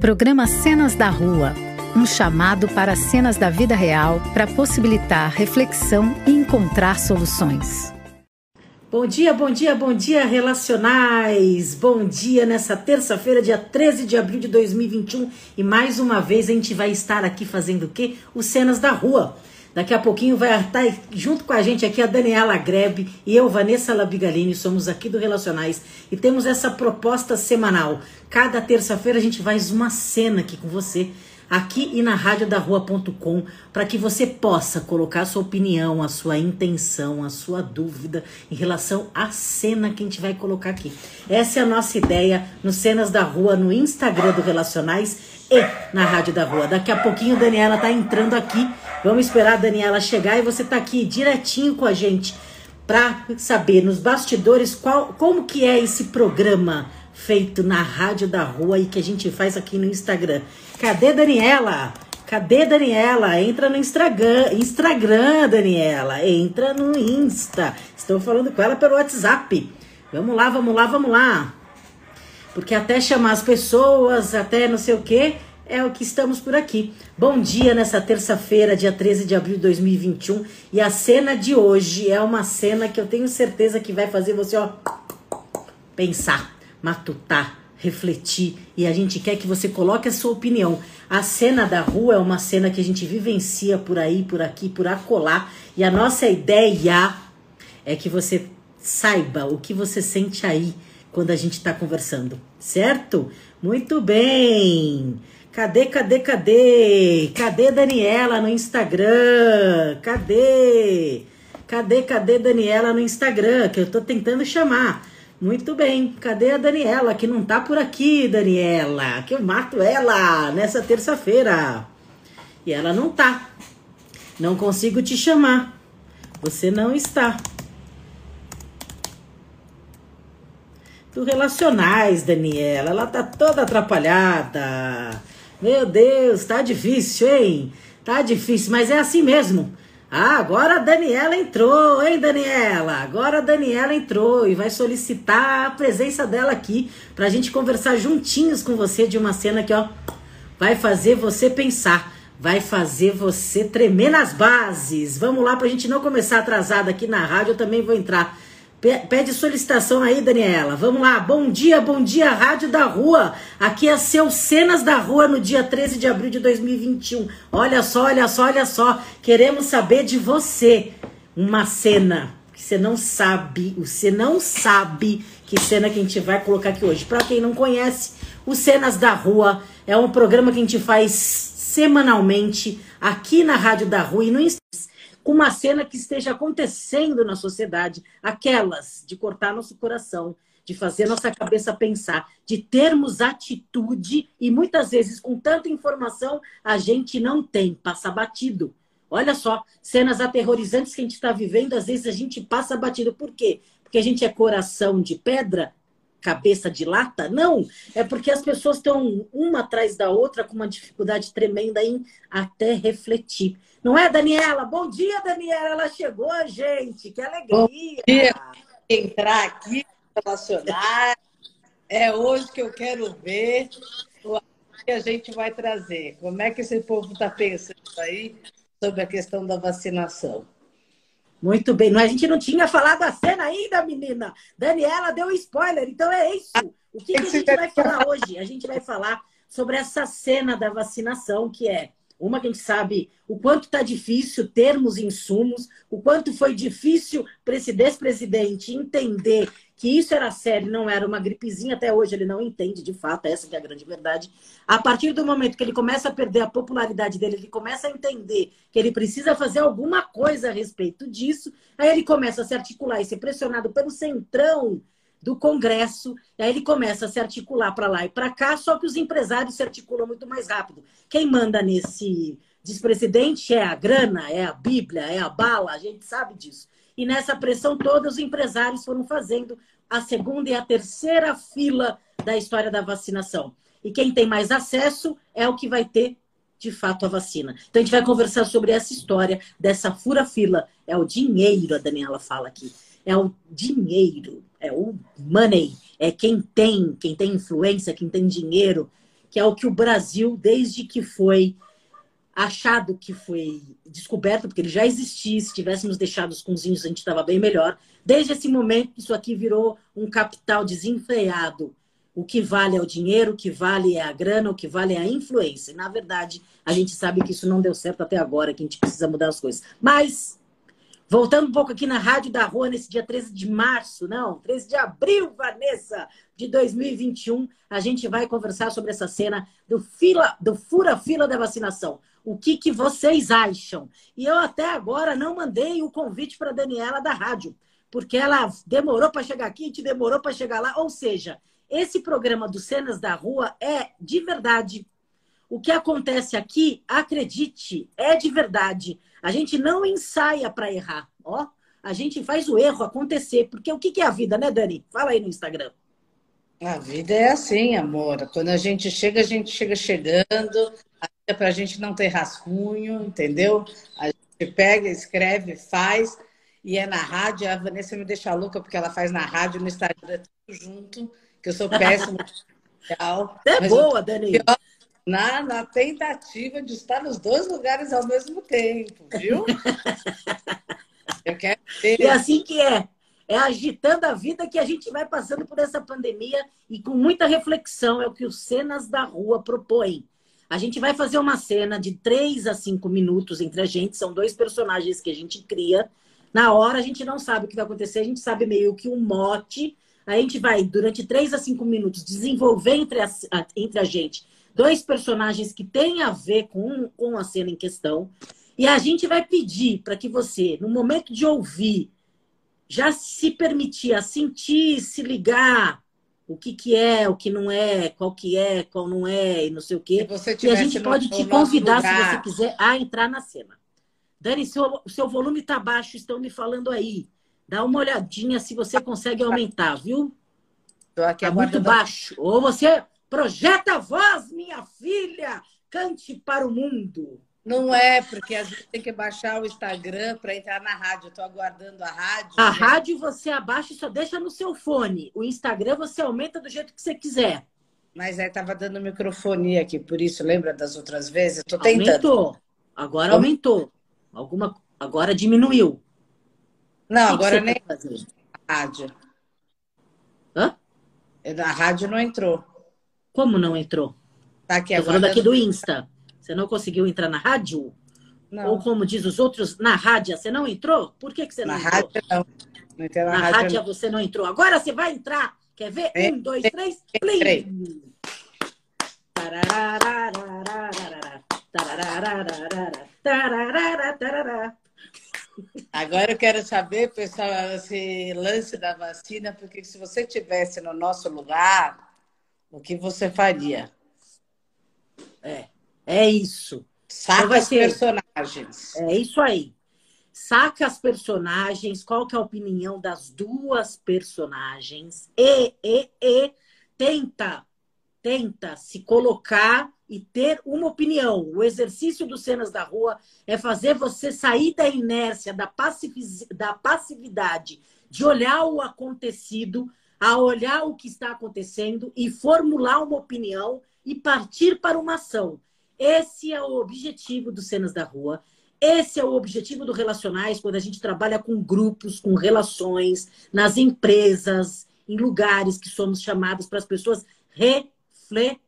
Programa Cenas da Rua um chamado para cenas da vida real para possibilitar reflexão e encontrar soluções. Bom dia, bom dia, bom dia, relacionais! Bom dia nessa terça-feira, dia 13 de abril de 2021. E mais uma vez a gente vai estar aqui fazendo o quê? Os Cenas da Rua. Daqui a pouquinho vai estar junto com a gente aqui a Daniela Grebe e eu, Vanessa Labigalini, somos aqui do Relacionais e temos essa proposta semanal. Cada terça-feira a gente faz uma cena aqui com você aqui e na rua.com para que você possa colocar a sua opinião, a sua intenção, a sua dúvida em relação à cena que a gente vai colocar aqui. Essa é a nossa ideia no Cenas da Rua, no Instagram do Relacionais e na Rádio da Rua. Daqui a pouquinho Daniela tá entrando aqui. Vamos esperar a Daniela chegar e você tá aqui direitinho com a gente para saber nos bastidores qual, como que é esse programa feito na Rádio da Rua e que a gente faz aqui no Instagram. Cadê Daniela? Cadê Daniela? Entra no Instagram, Instagram, Daniela. Entra no Insta. Estou falando com ela pelo WhatsApp. Vamos lá, vamos lá, vamos lá. Porque até chamar as pessoas, até não sei o que, é o que estamos por aqui. Bom dia nessa terça-feira, dia 13 de abril de 2021. E a cena de hoje é uma cena que eu tenho certeza que vai fazer você, ó, pensar matutar, refletir e a gente quer que você coloque a sua opinião. A cena da rua é uma cena que a gente vivencia por aí, por aqui, por acolá e a nossa ideia é que você saiba o que você sente aí quando a gente está conversando, certo? Muito bem! Cadê, cadê, cadê? Cadê Daniela no Instagram? Cadê? Cadê, cadê Daniela no Instagram? Que eu tô tentando chamar. Muito bem. Cadê a Daniela? Que não tá por aqui, Daniela. Que eu mato ela nessa terça-feira. E ela não tá. Não consigo te chamar. Você não está. Do relacionais, Daniela. Ela tá toda atrapalhada. Meu Deus, tá difícil, hein? Tá difícil, mas é assim mesmo. Ah, agora a Daniela entrou, hein, Daniela? Agora a Daniela entrou e vai solicitar a presença dela aqui para a gente conversar juntinhos com você de uma cena que, ó, vai fazer você pensar, vai fazer você tremer nas bases. Vamos lá para a gente não começar atrasado aqui na rádio, eu também vou entrar Pede solicitação aí, Daniela. Vamos lá. Bom dia, bom dia, Rádio da Rua. Aqui é seu Cenas da Rua no dia 13 de abril de 2021. Olha só, olha só, olha só. Queremos saber de você uma cena que você não sabe, você não sabe que cena que a gente vai colocar aqui hoje. Para quem não conhece, o Cenas da Rua é um programa que a gente faz semanalmente aqui na Rádio da Rua e no uma cena que esteja acontecendo na sociedade, aquelas de cortar nosso coração, de fazer nossa cabeça pensar, de termos atitude e muitas vezes com tanta informação a gente não tem, passa batido. Olha só, cenas aterrorizantes que a gente está vivendo, às vezes a gente passa batido. Por quê? Porque a gente é coração de pedra, cabeça de lata? Não, é porque as pessoas estão uma atrás da outra com uma dificuldade tremenda em até refletir. Não é, Daniela? Bom dia, Daniela. Ela chegou, gente. Que alegria. Bom dia. Entrar aqui, relacionar. É hoje que eu quero ver o que a gente vai trazer. Como é que esse povo está pensando aí sobre a questão da vacinação? Muito bem. A gente não tinha falado a cena ainda, menina. Daniela deu spoiler, então é isso. O que, que a gente vai falar hoje? A gente vai falar sobre essa cena da vacinação, que é uma que a gente sabe o quanto está difícil termos insumos, o quanto foi difícil para esse despresidente entender que isso era sério, não era uma gripezinha. Até hoje ele não entende, de fato, essa é a grande verdade. A partir do momento que ele começa a perder a popularidade dele, ele começa a entender que ele precisa fazer alguma coisa a respeito disso, aí ele começa a se articular e ser pressionado pelo centrão do Congresso, aí ele começa a se articular para lá e para cá, só que os empresários se articulam muito mais rápido. Quem manda nesse despresidente é a grana, é a Bíblia, é a bala, a gente sabe disso. E nessa pressão toda, os empresários foram fazendo a segunda e a terceira fila da história da vacinação. E quem tem mais acesso é o que vai ter de fato a vacina. Então a gente vai conversar sobre essa história dessa fura-fila. É o dinheiro, a Daniela fala aqui. É o dinheiro é o money, é quem tem, quem tem influência, quem tem dinheiro, que é o que o Brasil, desde que foi achado que foi descoberto, porque ele já existia, se tivéssemos deixado os cunzinhos, a gente estava bem melhor. Desde esse momento, isso aqui virou um capital desenfreado. O que vale é o dinheiro, o que vale é a grana, o que vale é a influência. E, na verdade, a gente sabe que isso não deu certo até agora, que a gente precisa mudar as coisas. Mas, voltando um pouco aqui na Rádio da Rua, nesse dia 13 de março, não, 13 de abril, Vanessa, de 2021, a gente vai conversar sobre essa cena do, fila, do fura-fila da vacinação o que, que vocês acham. E eu até agora não mandei o convite para a Daniela da rádio, porque ela demorou para chegar aqui, te demorou para chegar lá. Ou seja, esse programa do Cenas da Rua é de verdade. O que acontece aqui, acredite, é de verdade. A gente não ensaia para errar, ó. A gente faz o erro acontecer, porque o que é a vida, né, Dani? Fala aí no Instagram. A vida é assim, amor. Quando a gente chega, a gente chega chegando, é para a gente não ter rascunho, entendeu? A gente pega, escreve, faz, e é na rádio. A Vanessa me deixa louca porque ela faz na rádio, no Instagram, tudo junto, que eu sou péssima. é boa, Dani. Na, na tentativa de estar nos dois lugares ao mesmo tempo, viu? eu quero ter... É assim que é. É agitando a vida que a gente vai passando por essa pandemia e com muita reflexão. É o que os Cenas da Rua propõem. A gente vai fazer uma cena de três a cinco minutos entre a gente. São dois personagens que a gente cria. Na hora a gente não sabe o que vai acontecer, a gente sabe meio que um mote. A gente vai, durante três a cinco minutos, desenvolver entre a, entre a gente dois personagens que têm a ver com, com a cena em questão. E a gente vai pedir para que você, no momento de ouvir, já se permitir a sentir, se ligar, o que, que é, o que não é, qual que é, qual não é, e não sei o quê. E a gente pode te convidar, se você quiser, a entrar na cena. Dani, seu, o seu volume está baixo, estão me falando aí. Dá uma olhadinha se você consegue aumentar, viu? Estou aqui tá muito baixo. Ou você projeta a voz, minha filha, cante para o mundo. Não é, porque a gente tem que baixar o Instagram para entrar na rádio. Estou aguardando a rádio. A né? rádio você abaixa e só deixa no seu fone. O Instagram você aumenta do jeito que você quiser. Mas aí estava dando microfonia aqui, por isso, lembra das outras vezes? Estou tentando. Aumentou. Agora aumentou. Alguma... Agora diminuiu. Não, agora nem. A rádio. Hã? A rádio não entrou. Como não entrou? Tá aqui Tô falando aqui do Insta. Você não conseguiu entrar na rádio? Não. Ou como diz os outros, na rádio, você não entrou? Por que, que você não na entrou? Rádio, não. não na, na rádio, rádio você não entrou. Agora você vai entrar. Quer ver? É, um, dois, três. Plim! Agora eu quero saber, pessoal, esse lance da vacina, porque se você tivesse no nosso lugar, o que você faria? É. É isso. Saca então as personagens. É isso aí. Saca as personagens, qual que é a opinião das duas personagens e, e, e tenta, tenta se colocar e ter uma opinião. O exercício dos cenas da rua é fazer você sair da inércia, da, da passividade, de olhar o acontecido, a olhar o que está acontecendo e formular uma opinião e partir para uma ação. Esse é o objetivo do Cenas da Rua. Esse é o objetivo do Relacionais, quando a gente trabalha com grupos, com relações, nas empresas, em lugares que somos chamados para as pessoas refletirem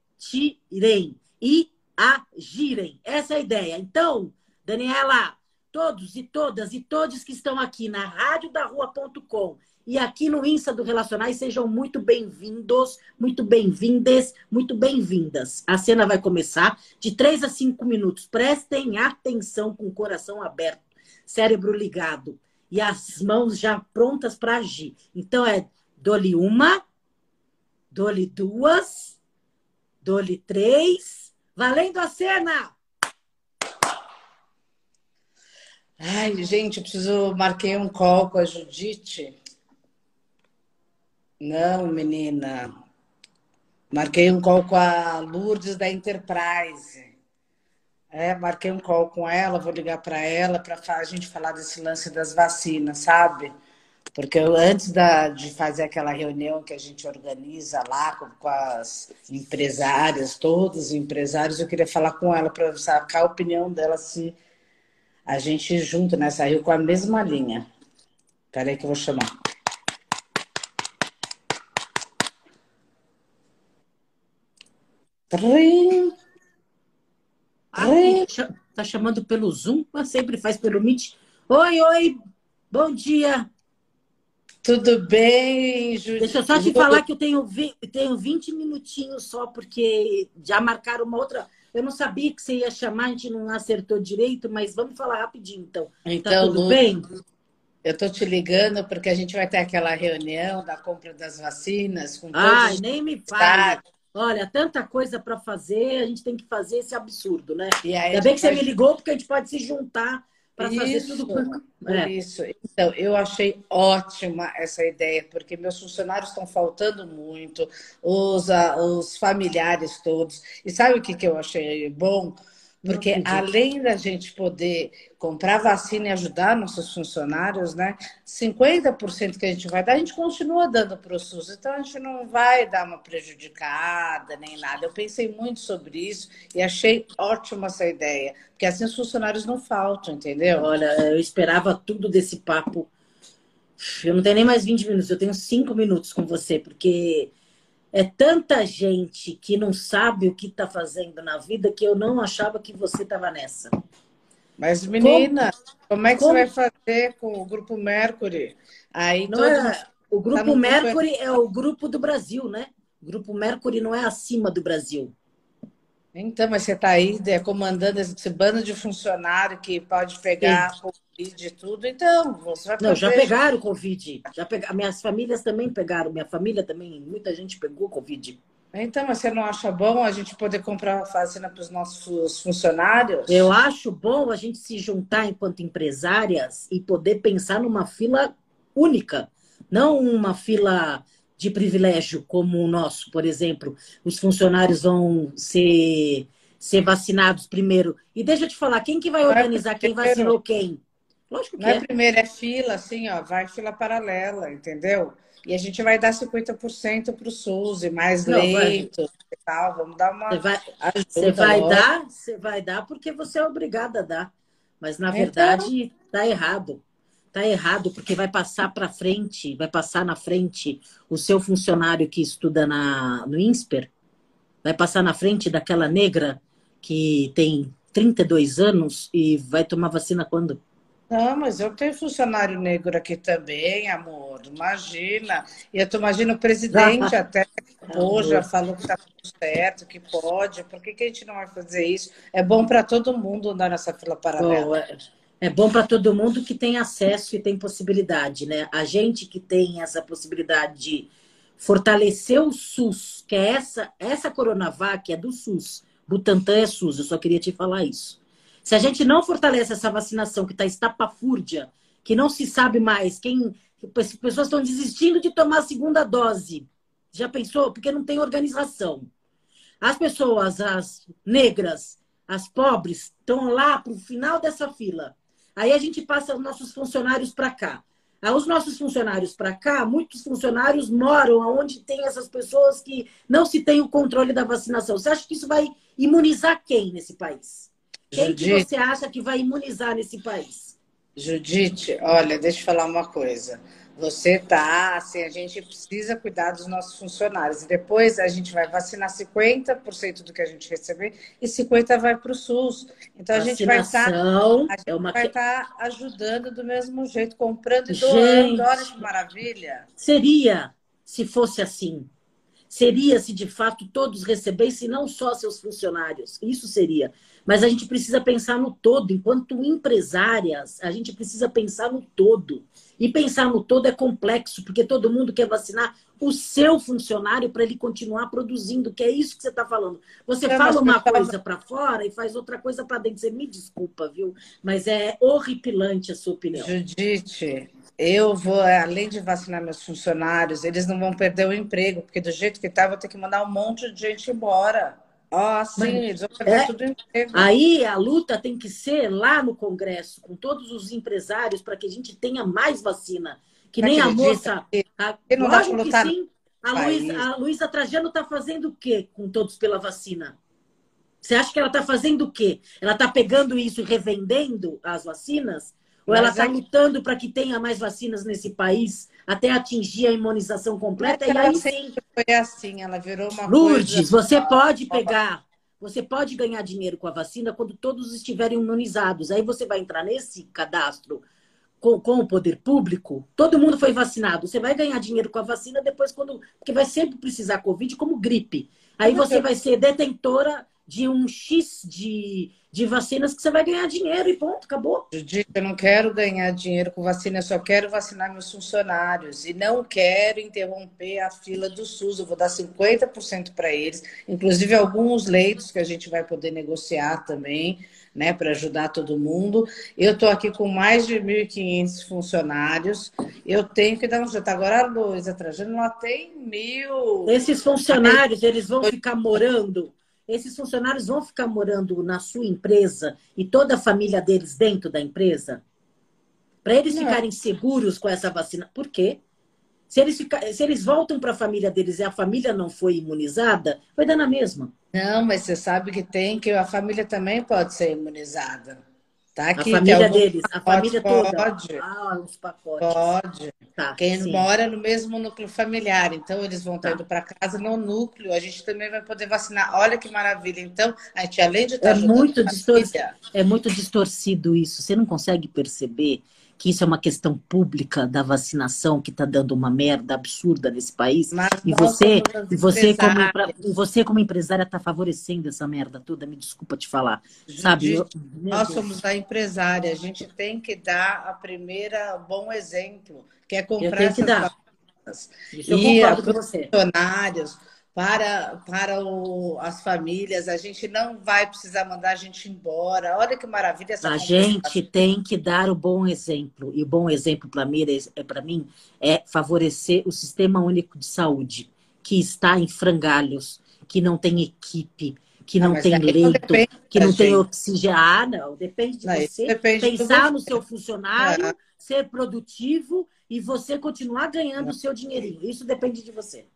e agirem. Essa é a ideia. Então, Daniela, todos e todas e todos que estão aqui na radiodarrua.com e aqui no Insta do Relacionais, sejam muito bem-vindos, muito bem-vindas, muito bem-vindas. A cena vai começar de 3 a 5 minutos. Prestem atenção com o coração aberto, cérebro ligado e as mãos já prontas para agir. Então é dole uma, dole duas, dole três, valendo a cena! Ai, gente, eu preciso. Marquei um call com a Judite não, menina. Marquei um call com a Lourdes da Enterprise. É, marquei um call com ela, vou ligar para ela para a gente falar desse lance das vacinas, sabe? Porque eu, antes da, de fazer aquela reunião que a gente organiza lá com, com as empresárias, todos os empresários, eu queria falar com ela para sacar a opinião dela se a gente junto nessa rio com a mesma linha. Peraí que eu vou chamar. Trim. Ah, tá chamando pelo Zoom, mas sempre faz pelo Meet. Oi, oi, bom dia. Tudo bem, Júlia? Deixa eu só te falar que eu tenho, tenho 20 minutinhos só, porque já marcaram uma outra. Eu não sabia que você ia chamar, a gente não acertou direito, mas vamos falar rapidinho então. Tá então tá tudo Lu, bem? Eu estou te ligando porque a gente vai ter aquela reunião da compra das vacinas com todos Ai, nem me fale. Olha, tanta coisa para fazer, a gente tem que fazer esse absurdo, né? E aí, Ainda bem que você me ligou, porque a gente pode se juntar para fazer tudo. Por é. isso. Então, eu achei ótima essa ideia, porque meus funcionários estão faltando muito, os, os familiares todos. E sabe o que, que eu achei bom? Porque além da gente poder comprar vacina e ajudar nossos funcionários, né? 50% que a gente vai dar, a gente continua dando para o SUS. Então a gente não vai dar uma prejudicada nem nada. Eu pensei muito sobre isso e achei ótima essa ideia. Porque assim os funcionários não faltam, entendeu? Olha, eu esperava tudo desse papo. Eu não tenho nem mais 20 minutos, eu tenho 5 minutos com você, porque é tanta gente que não sabe o que está fazendo na vida que eu não achava que você estava nessa. Mas, menina, como, como é que como... você vai fazer com o Grupo Mercury? Aí não é, o Grupo tá Mercury é o grupo do Brasil, né? O Grupo Mercury não é acima do Brasil. Então, mas você está aí é, comandando esse bando de funcionário que pode pegar. Covid e tudo, então você vai Não, já pegaram Covid. Já pega... Minhas famílias também pegaram, minha família também, muita gente pegou Covid. Então, mas você não acha bom a gente poder comprar vacina para os nossos funcionários? Eu acho bom a gente se juntar enquanto empresárias e poder pensar numa fila única, não uma fila de privilégio como o nosso, por exemplo, os funcionários vão ser, ser vacinados primeiro. E deixa eu te falar, quem que vai organizar quem vacinou quem? Lógico que Não é, é primeiro, é fila, assim, ó, vai fila paralela, entendeu? E a gente vai dar 50% para o SUS e mais Não, leitos e tal. Vamos dar uma. Você vai, você vai dar, você vai dar porque você é obrigada a dar. Mas na então... verdade está errado. Está errado, porque vai passar para frente, vai passar na frente o seu funcionário que estuda na, no INSPER, vai passar na frente daquela negra que tem 32 anos e vai tomar vacina quando? Não, mas eu tenho funcionário negro aqui também, amor. Imagina. E eu tô imaginando o presidente até pô, já falou que está tudo certo, que pode. Por que, que a gente não vai fazer isso? É bom para todo mundo andar nessa fila paralela. Boa. É bom para todo mundo que tem acesso e tem possibilidade, né? A gente que tem essa possibilidade de fortalecer o SUS, que é essa, essa Coronavac é do SUS. Butantan é SUS, eu só queria te falar isso. Se a gente não fortalece essa vacinação que está estapafúrdia, que não se sabe mais quem. As pessoas estão desistindo de tomar a segunda dose. Já pensou? Porque não tem organização. As pessoas, as negras, as pobres, estão lá para o final dessa fila. Aí a gente passa os nossos funcionários para cá. Aí os nossos funcionários para cá, muitos funcionários moram onde tem essas pessoas que não se tem o controle da vacinação. Você acha que isso vai imunizar quem nesse país? Quem Judite, que você acha que vai imunizar nesse país? Judite, olha, deixa eu falar uma coisa. Você tá, assim, a gente precisa cuidar dos nossos funcionários. E depois a gente vai vacinar 50% do que a gente receber e 50% vai para o SUS. Então a gente vai estar tá, é uma... vai tá ajudando do mesmo jeito, comprando e doando. Olha que maravilha. Seria se fosse assim. Seria se de fato todos recebessem, não só seus funcionários. Isso seria. Mas a gente precisa pensar no todo. Enquanto empresárias, a gente precisa pensar no todo. E pensar no todo é complexo, porque todo mundo quer vacinar o seu funcionário para ele continuar produzindo, que é isso que você está falando. Você é, fala uma coisa para fora e faz outra coisa para dentro. Você me desculpa, viu? Mas é horripilante a sua opinião. Judite, eu vou, além de vacinar meus funcionários, eles não vão perder o emprego, porque do jeito que está, vou ter que mandar um monte de gente embora. Ah, sim, eles vão perder é, tudo emprego. Aí a luta tem que ser lá no Congresso, com todos os empresários, para que a gente tenha mais vacina. Que nem a moça. A, não lógico que sim. A Luísa, a Luísa Trajano está fazendo o quê com todos pela vacina? Você acha que ela está fazendo o quê? Ela está pegando isso e revendendo as vacinas? Ou ela está lutando para que tenha mais vacinas nesse país até atingir a imunização completa? Mas e aí sim. Foi assim, ela virou uma Lourdes, coisa... você pode pegar, você pode ganhar dinheiro com a vacina quando todos estiverem imunizados. Aí você vai entrar nesse cadastro com, com, o poder público, todo mundo foi vacinado. Você vai ganhar dinheiro com a vacina depois, quando. Porque vai sempre precisar Covid como gripe. Aí você vai ser detentora de um X de, de vacinas que você vai ganhar dinheiro e ponto, acabou. Judite, eu não quero ganhar dinheiro com vacina, eu só quero vacinar meus funcionários e não quero interromper a fila do SUS. Eu vou dar 50% para eles, inclusive alguns leitos que a gente vai poder negociar também né, para ajudar todo mundo. Eu estou aqui com mais de 1.500 funcionários. Eu tenho que dar um jeito. Agora a Luísa Trajano lá tem mil. Esses funcionários, eles vão ficar morando. Esses funcionários vão ficar morando na sua empresa e toda a família deles dentro da empresa? Para eles Não. ficarem seguros com essa vacina. Por quê? Se eles, ficar, se eles voltam para a família deles e a família não foi imunizada, vai dar na mesma. Não, mas você sabe que tem que a família também pode ser imunizada. Tá a família deles, a família toda. Pode. Ah, os pacotes. Pode. Tá, Quem sim. mora no mesmo núcleo familiar, então eles vão estar tá. indo para casa no núcleo. A gente também vai poder vacinar. Olha que maravilha. Então, a gente além de estar tá é muito distorcido, é muito distorcido isso. Você não consegue perceber que isso é uma questão pública da vacinação que está dando uma merda absurda nesse país. Mas e você, e você como, você como empresária está favorecendo essa merda toda. Me desculpa te falar, gente, sabe? Eu, nós Deus. somos a empresária. A gente tem que dar a primeira bom exemplo, que é comprar essas vacinas. e a funcionários para, para o, as famílias. A gente não vai precisar mandar a gente embora. Olha que maravilha essa A gente tem que dar o bom exemplo. E o bom exemplo para mim, é, para mim é favorecer o Sistema Único de Saúde, que está em frangalhos, que não tem equipe, que não, não tem leito, que não tem oxigênio. Ah, não. Depende de não, você depende pensar no seu funcionário, é. ser produtivo e você continuar ganhando o seu dinheirinho. Isso depende de você.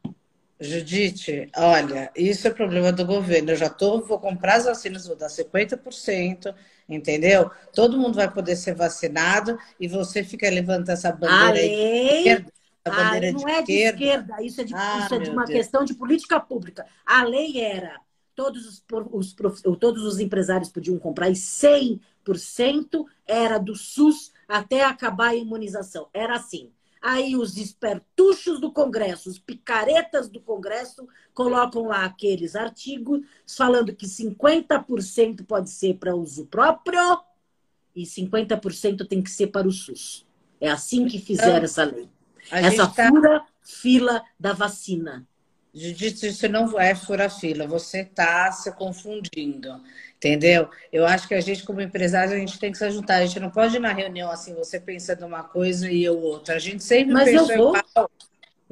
Judite, olha, isso é problema do governo. Eu já tô, vou comprar as vacinas, vou dar 50%, entendeu? Todo mundo vai poder ser vacinado e você fica levantando essa bandeira aí de esquerda. A bandeira não de é de esquerda, isso é de, ah, isso é de uma Deus. questão de política pública. A lei era todos os, os, todos os empresários podiam comprar e 100% era do SUS até acabar a imunização. Era assim. Aí os espertuchos do Congresso, os picaretas do Congresso, colocam lá aqueles artigos falando que 50% pode ser para uso próprio e 50% tem que ser para o SUS. É assim que fizeram então, essa lei. Essa tá... fura fila da vacina. Judite, isso não é fura fila, você está se confundindo. Entendeu? Eu acho que a gente, como empresário, a gente tem que se ajuntar. A gente não pode ir na reunião assim, você pensa numa coisa e eu outra. A gente sempre Mas eu vou... igual.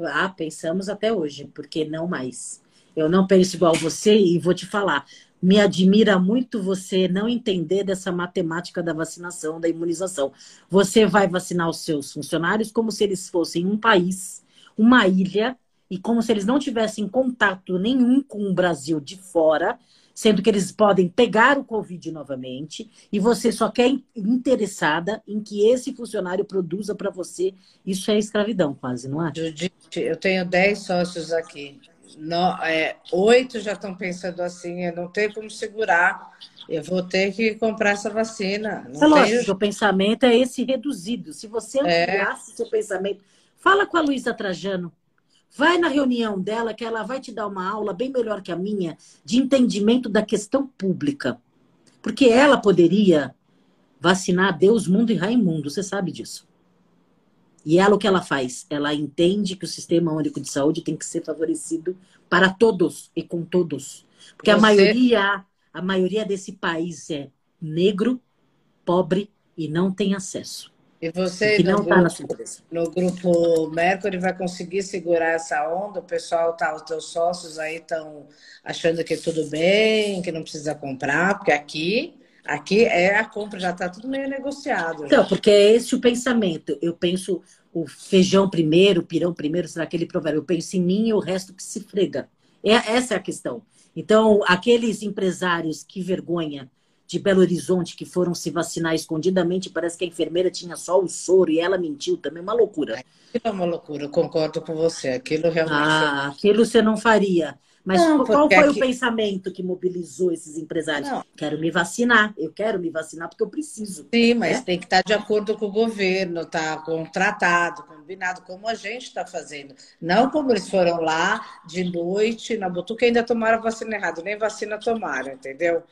Ah, pensamos até hoje, porque não mais. Eu não penso igual você e vou te falar. Me admira muito você não entender dessa matemática da vacinação, da imunização. Você vai vacinar os seus funcionários como se eles fossem um país, uma ilha, e como se eles não tivessem contato nenhum com o Brasil de fora sendo que eles podem pegar o Covid novamente e você só quer interessada em que esse funcionário produza para você. Isso é escravidão, quase, não é? Judite, eu tenho 10 sócios aqui. No, é, oito já estão pensando assim, eu não tenho como segurar. Eu vou ter que comprar essa vacina. Não é lógico, tenho... o pensamento é esse reduzido. Se você é. ampliasse é. seu pensamento, fala com a Luísa Trajano. Vai na reunião dela, que ela vai te dar uma aula bem melhor que a minha de entendimento da questão pública. Porque ela poderia vacinar Deus, mundo e Raimundo, você sabe disso. E ela o que ela faz? Ela entende que o sistema único de saúde tem que ser favorecido para todos e com todos. Porque você... a maioria, a maioria desse país é negro, pobre e não tem acesso. E você, que no, tá grupo, no grupo Mercury, vai conseguir segurar essa onda? O pessoal, tá, os teus sócios aí estão achando que tudo bem, que não precisa comprar, porque aqui Aqui é a compra, já está tudo meio negociado. Então, porque é esse o pensamento. Eu penso o feijão primeiro, o pirão primeiro, será aquele provérbio? Eu penso em mim e o resto que se frega. É, essa é a questão. Então, aqueles empresários, que vergonha, de Belo Horizonte, que foram se vacinar escondidamente, parece que a enfermeira tinha só o soro e ela mentiu também, uma loucura. Aquilo é uma loucura, eu concordo com você. Aquilo realmente. Ah, aquilo você não faria. Mas não, qual foi aqui... o pensamento que mobilizou esses empresários? Não. Quero me vacinar, eu quero me vacinar porque eu preciso. Sim, mas né? tem que estar de acordo com o governo, tá contratado, combinado, como a gente está fazendo. Não como eles foram lá de noite na Butuca e ainda tomaram vacina errada, nem vacina tomaram, entendeu?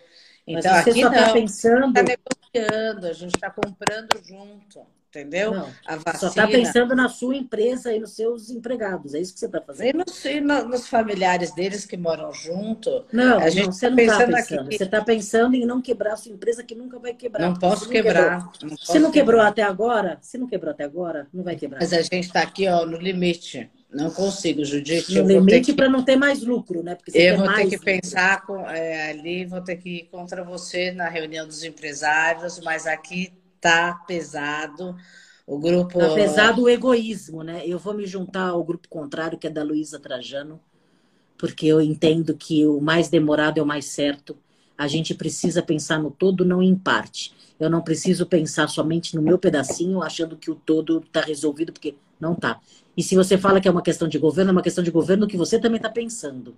Então, mas você aqui só está pensando. Está negociando, a gente está comprando junto entendeu? Não, a vacina... Só está pensando na sua empresa e nos seus empregados, é isso que você está fazendo. E nos, e nos, familiares deles que moram junto. Não, a gente não, você tá não está pensando. Aqui... Você está pensando em não quebrar a sua empresa que nunca vai quebrar. Não posso não quebrar. Não posso se não quebrou quebrar. até agora, se não quebrou até agora, não vai quebrar. Mas a gente está aqui ó, no limite. Não consigo, Judite. No limite que... para não ter mais lucro, né? Porque eu vou ter que lucro. pensar com, é, ali, vou ter que ir contra você na reunião dos empresários, mas aqui tá pesado. O grupo. Apesar do egoísmo, né? Eu vou me juntar ao grupo contrário, que é da Luísa Trajano, porque eu entendo que o mais demorado é o mais certo. A gente precisa pensar no todo, não em parte. Eu não preciso pensar somente no meu pedacinho, achando que o todo está resolvido, porque não está. E se você fala que é uma questão de governo, é uma questão de governo que você também está pensando.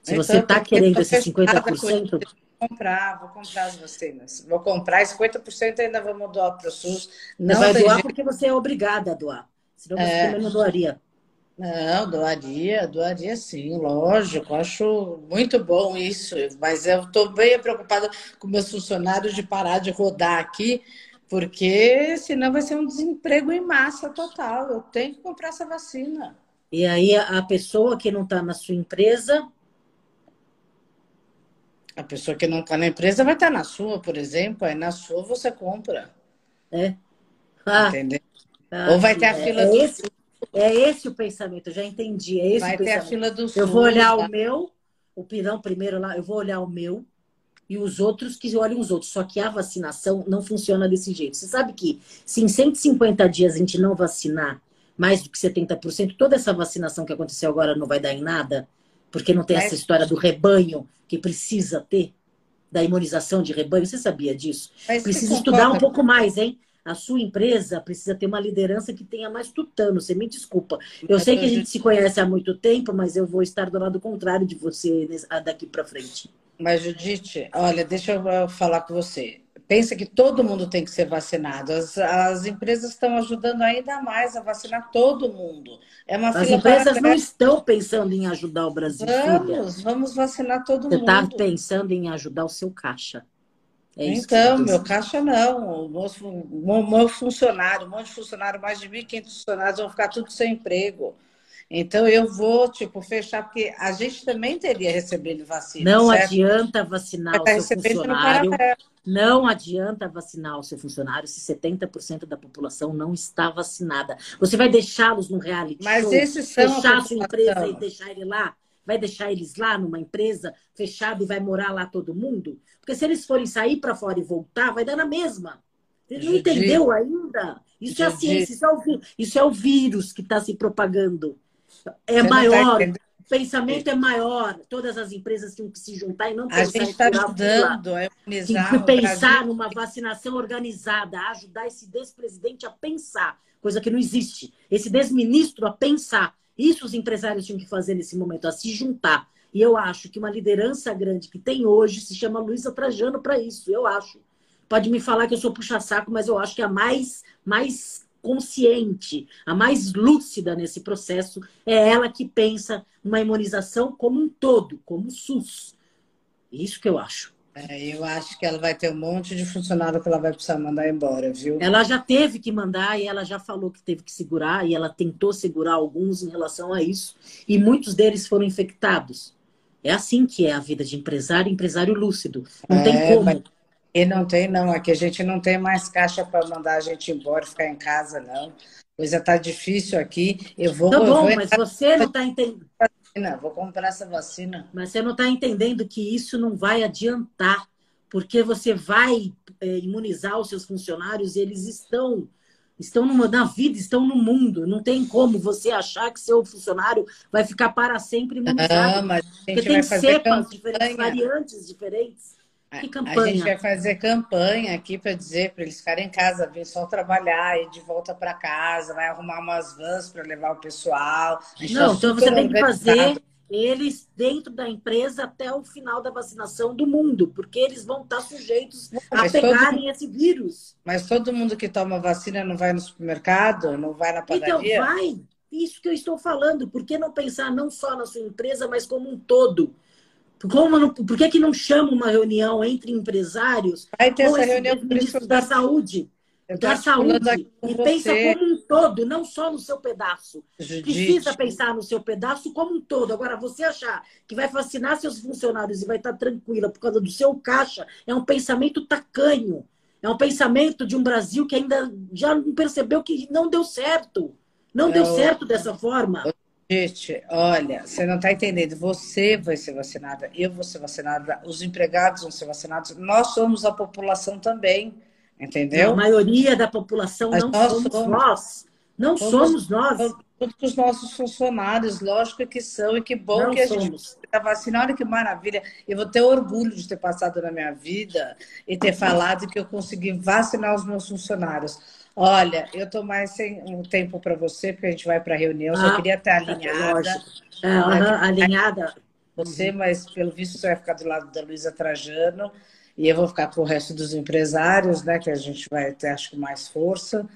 Se então, você está querendo esses 50%, comprar, vou comprar as vacinas. Vou comprar e 50% ainda vamos doar para o SUS. Não vai doar jeito. porque você é obrigada a doar. Senão você é... também não doaria. Não, doaria, doaria sim, lógico. Acho muito bom isso. Mas eu estou bem preocupada com meus funcionários de parar de rodar aqui, porque senão vai ser um desemprego em massa total. Eu tenho que comprar essa vacina. E aí a pessoa que não está na sua empresa a pessoa que não está na empresa vai estar tá na sua, por exemplo. Aí na sua você compra. É. Ah, Entendeu? Ah, Ou vai ter a é, fila é do esse, É esse o pensamento, eu já entendi. É esse vai ter a fila do Eu vou olhar tá? o meu, o pirão primeiro lá, eu vou olhar o meu e os outros que olhem os outros. Só que a vacinação não funciona desse jeito. Você sabe que se em 150 dias a gente não vacinar mais do que 70%, toda essa vacinação que aconteceu agora não vai dar em nada? Porque não tem essa história do rebanho que precisa ter, da imunização de rebanho. Você sabia disso? Mas precisa estudar um pouco mais, hein? A sua empresa precisa ter uma liderança que tenha mais tutano. Você me desculpa. Eu sei que a gente se conhece há muito tempo, mas eu vou estar do lado contrário de você daqui para frente. Mas, Judite, olha, deixa eu falar com você pensa que todo mundo tem que ser vacinado. As, as empresas estão ajudando ainda mais a vacinar todo mundo. É uma as empresas não estão pensando em ajudar o Brasil. Vamos, filha. vamos vacinar todo Você tá mundo. Você está pensando em ajudar o seu caixa. É então, meu caixa não. O meu, funcionário, um monte de funcionário, mais de 1.500 funcionários vão ficar tudo sem emprego. Então eu vou, tipo, fechar, porque a gente também teria recebido vacina. Não certo? adianta vacinar o seu funcionário. Não adianta vacinar o seu funcionário se 70% da população não está vacinada. Você vai deixá-los no reality Mas show, esses são fechar a sua empresa e deixar ele lá? Vai deixar eles lá numa empresa fechada e vai morar lá todo mundo? Porque se eles forem sair para fora e voltar, vai dar na mesma. Ele não entendeu ainda? Isso é a ciência, isso é o, isso é o vírus que está se propagando é Você tá maior, tá o pensamento é maior. Todas as empresas tinham que se juntar e não pensar A gente está ajudando imunizar. Tem que pensar numa vacinação organizada, ajudar esse despresidente a pensar, coisa que não existe. Esse desministro a pensar. Isso os empresários tinham que fazer nesse momento, a se juntar. E eu acho que uma liderança grande que tem hoje se chama Luísa Trajano para isso. Eu acho. Pode me falar que eu sou puxa-saco, mas eu acho que a mais, mais consciente, a mais lúcida nesse processo, é ela que pensa uma imunização como um todo, como o SUS. Isso que eu acho. É, eu acho que ela vai ter um monte de funcionário que ela vai precisar mandar embora, viu? Ela já teve que mandar e ela já falou que teve que segurar e ela tentou segurar alguns em relação a isso e muitos deles foram infectados. É assim que é a vida de empresário, empresário lúcido. Não é, tem como. Mas e não tem, não. Aqui a gente não tem mais caixa para mandar a gente embora, ficar em casa, não. Coisa tá difícil aqui. Eu vou. Tá bom, vou mas você não está entendendo. Vou comprar essa vacina. Mas você não está entendendo que isso não vai adiantar. porque você vai é, imunizar os seus funcionários e eles estão estão numa, na vida, estão no mundo. Não tem como você achar que seu funcionário vai ficar para sempre imunizado. Não, mas porque tem cepas diferentes, variantes diferentes. Que campanha? A gente vai fazer campanha aqui para dizer para eles ficarem em casa, vir só trabalhar, ir de volta para casa, vai arrumar umas vans para levar o pessoal. Não, então você tem que fazer eles dentro da empresa até o final da vacinação do mundo, porque eles vão estar sujeitos a pegarem todo... esse vírus. Mas todo mundo que toma vacina não vai no supermercado, não vai na padaria? Então vai, isso que eu estou falando. Por que não pensar não só na sua empresa, mas como um todo? Como não, por que, que não chama uma reunião entre empresários vai ter essa reunião ministro da saúde? da saúde e pensa como um todo, não só no seu pedaço. Judite. Precisa pensar no seu pedaço como um todo. Agora, você achar que vai vacinar seus funcionários e vai estar tranquila por causa do seu caixa é um pensamento tacanho. É um pensamento de um Brasil que ainda já percebeu que não deu certo. Não é deu o... certo dessa forma. Gente, olha, você não está entendendo. Você vai ser vacinada, eu vou ser vacinada, os empregados vão ser vacinados. Nós somos a população também. Entendeu? A maioria da população Mas não nós somos, somos nós. Não somos, somos nós. Todos os nossos funcionários, lógico que são, e que bom não que a somos. gente está vacinando, olha que maravilha. Eu vou ter orgulho de ter passado na minha vida e ter falado que eu consegui vacinar os meus funcionários. Olha, eu estou mais sem um tempo para você, porque a gente vai para a reunião, ah, só queria estar alinhada. É, uhum, alinhada. Você, mas pelo visto você vai ficar do lado da Luísa Trajano e eu vou ficar com o resto dos empresários, né? Que a gente vai ter, acho que, mais força.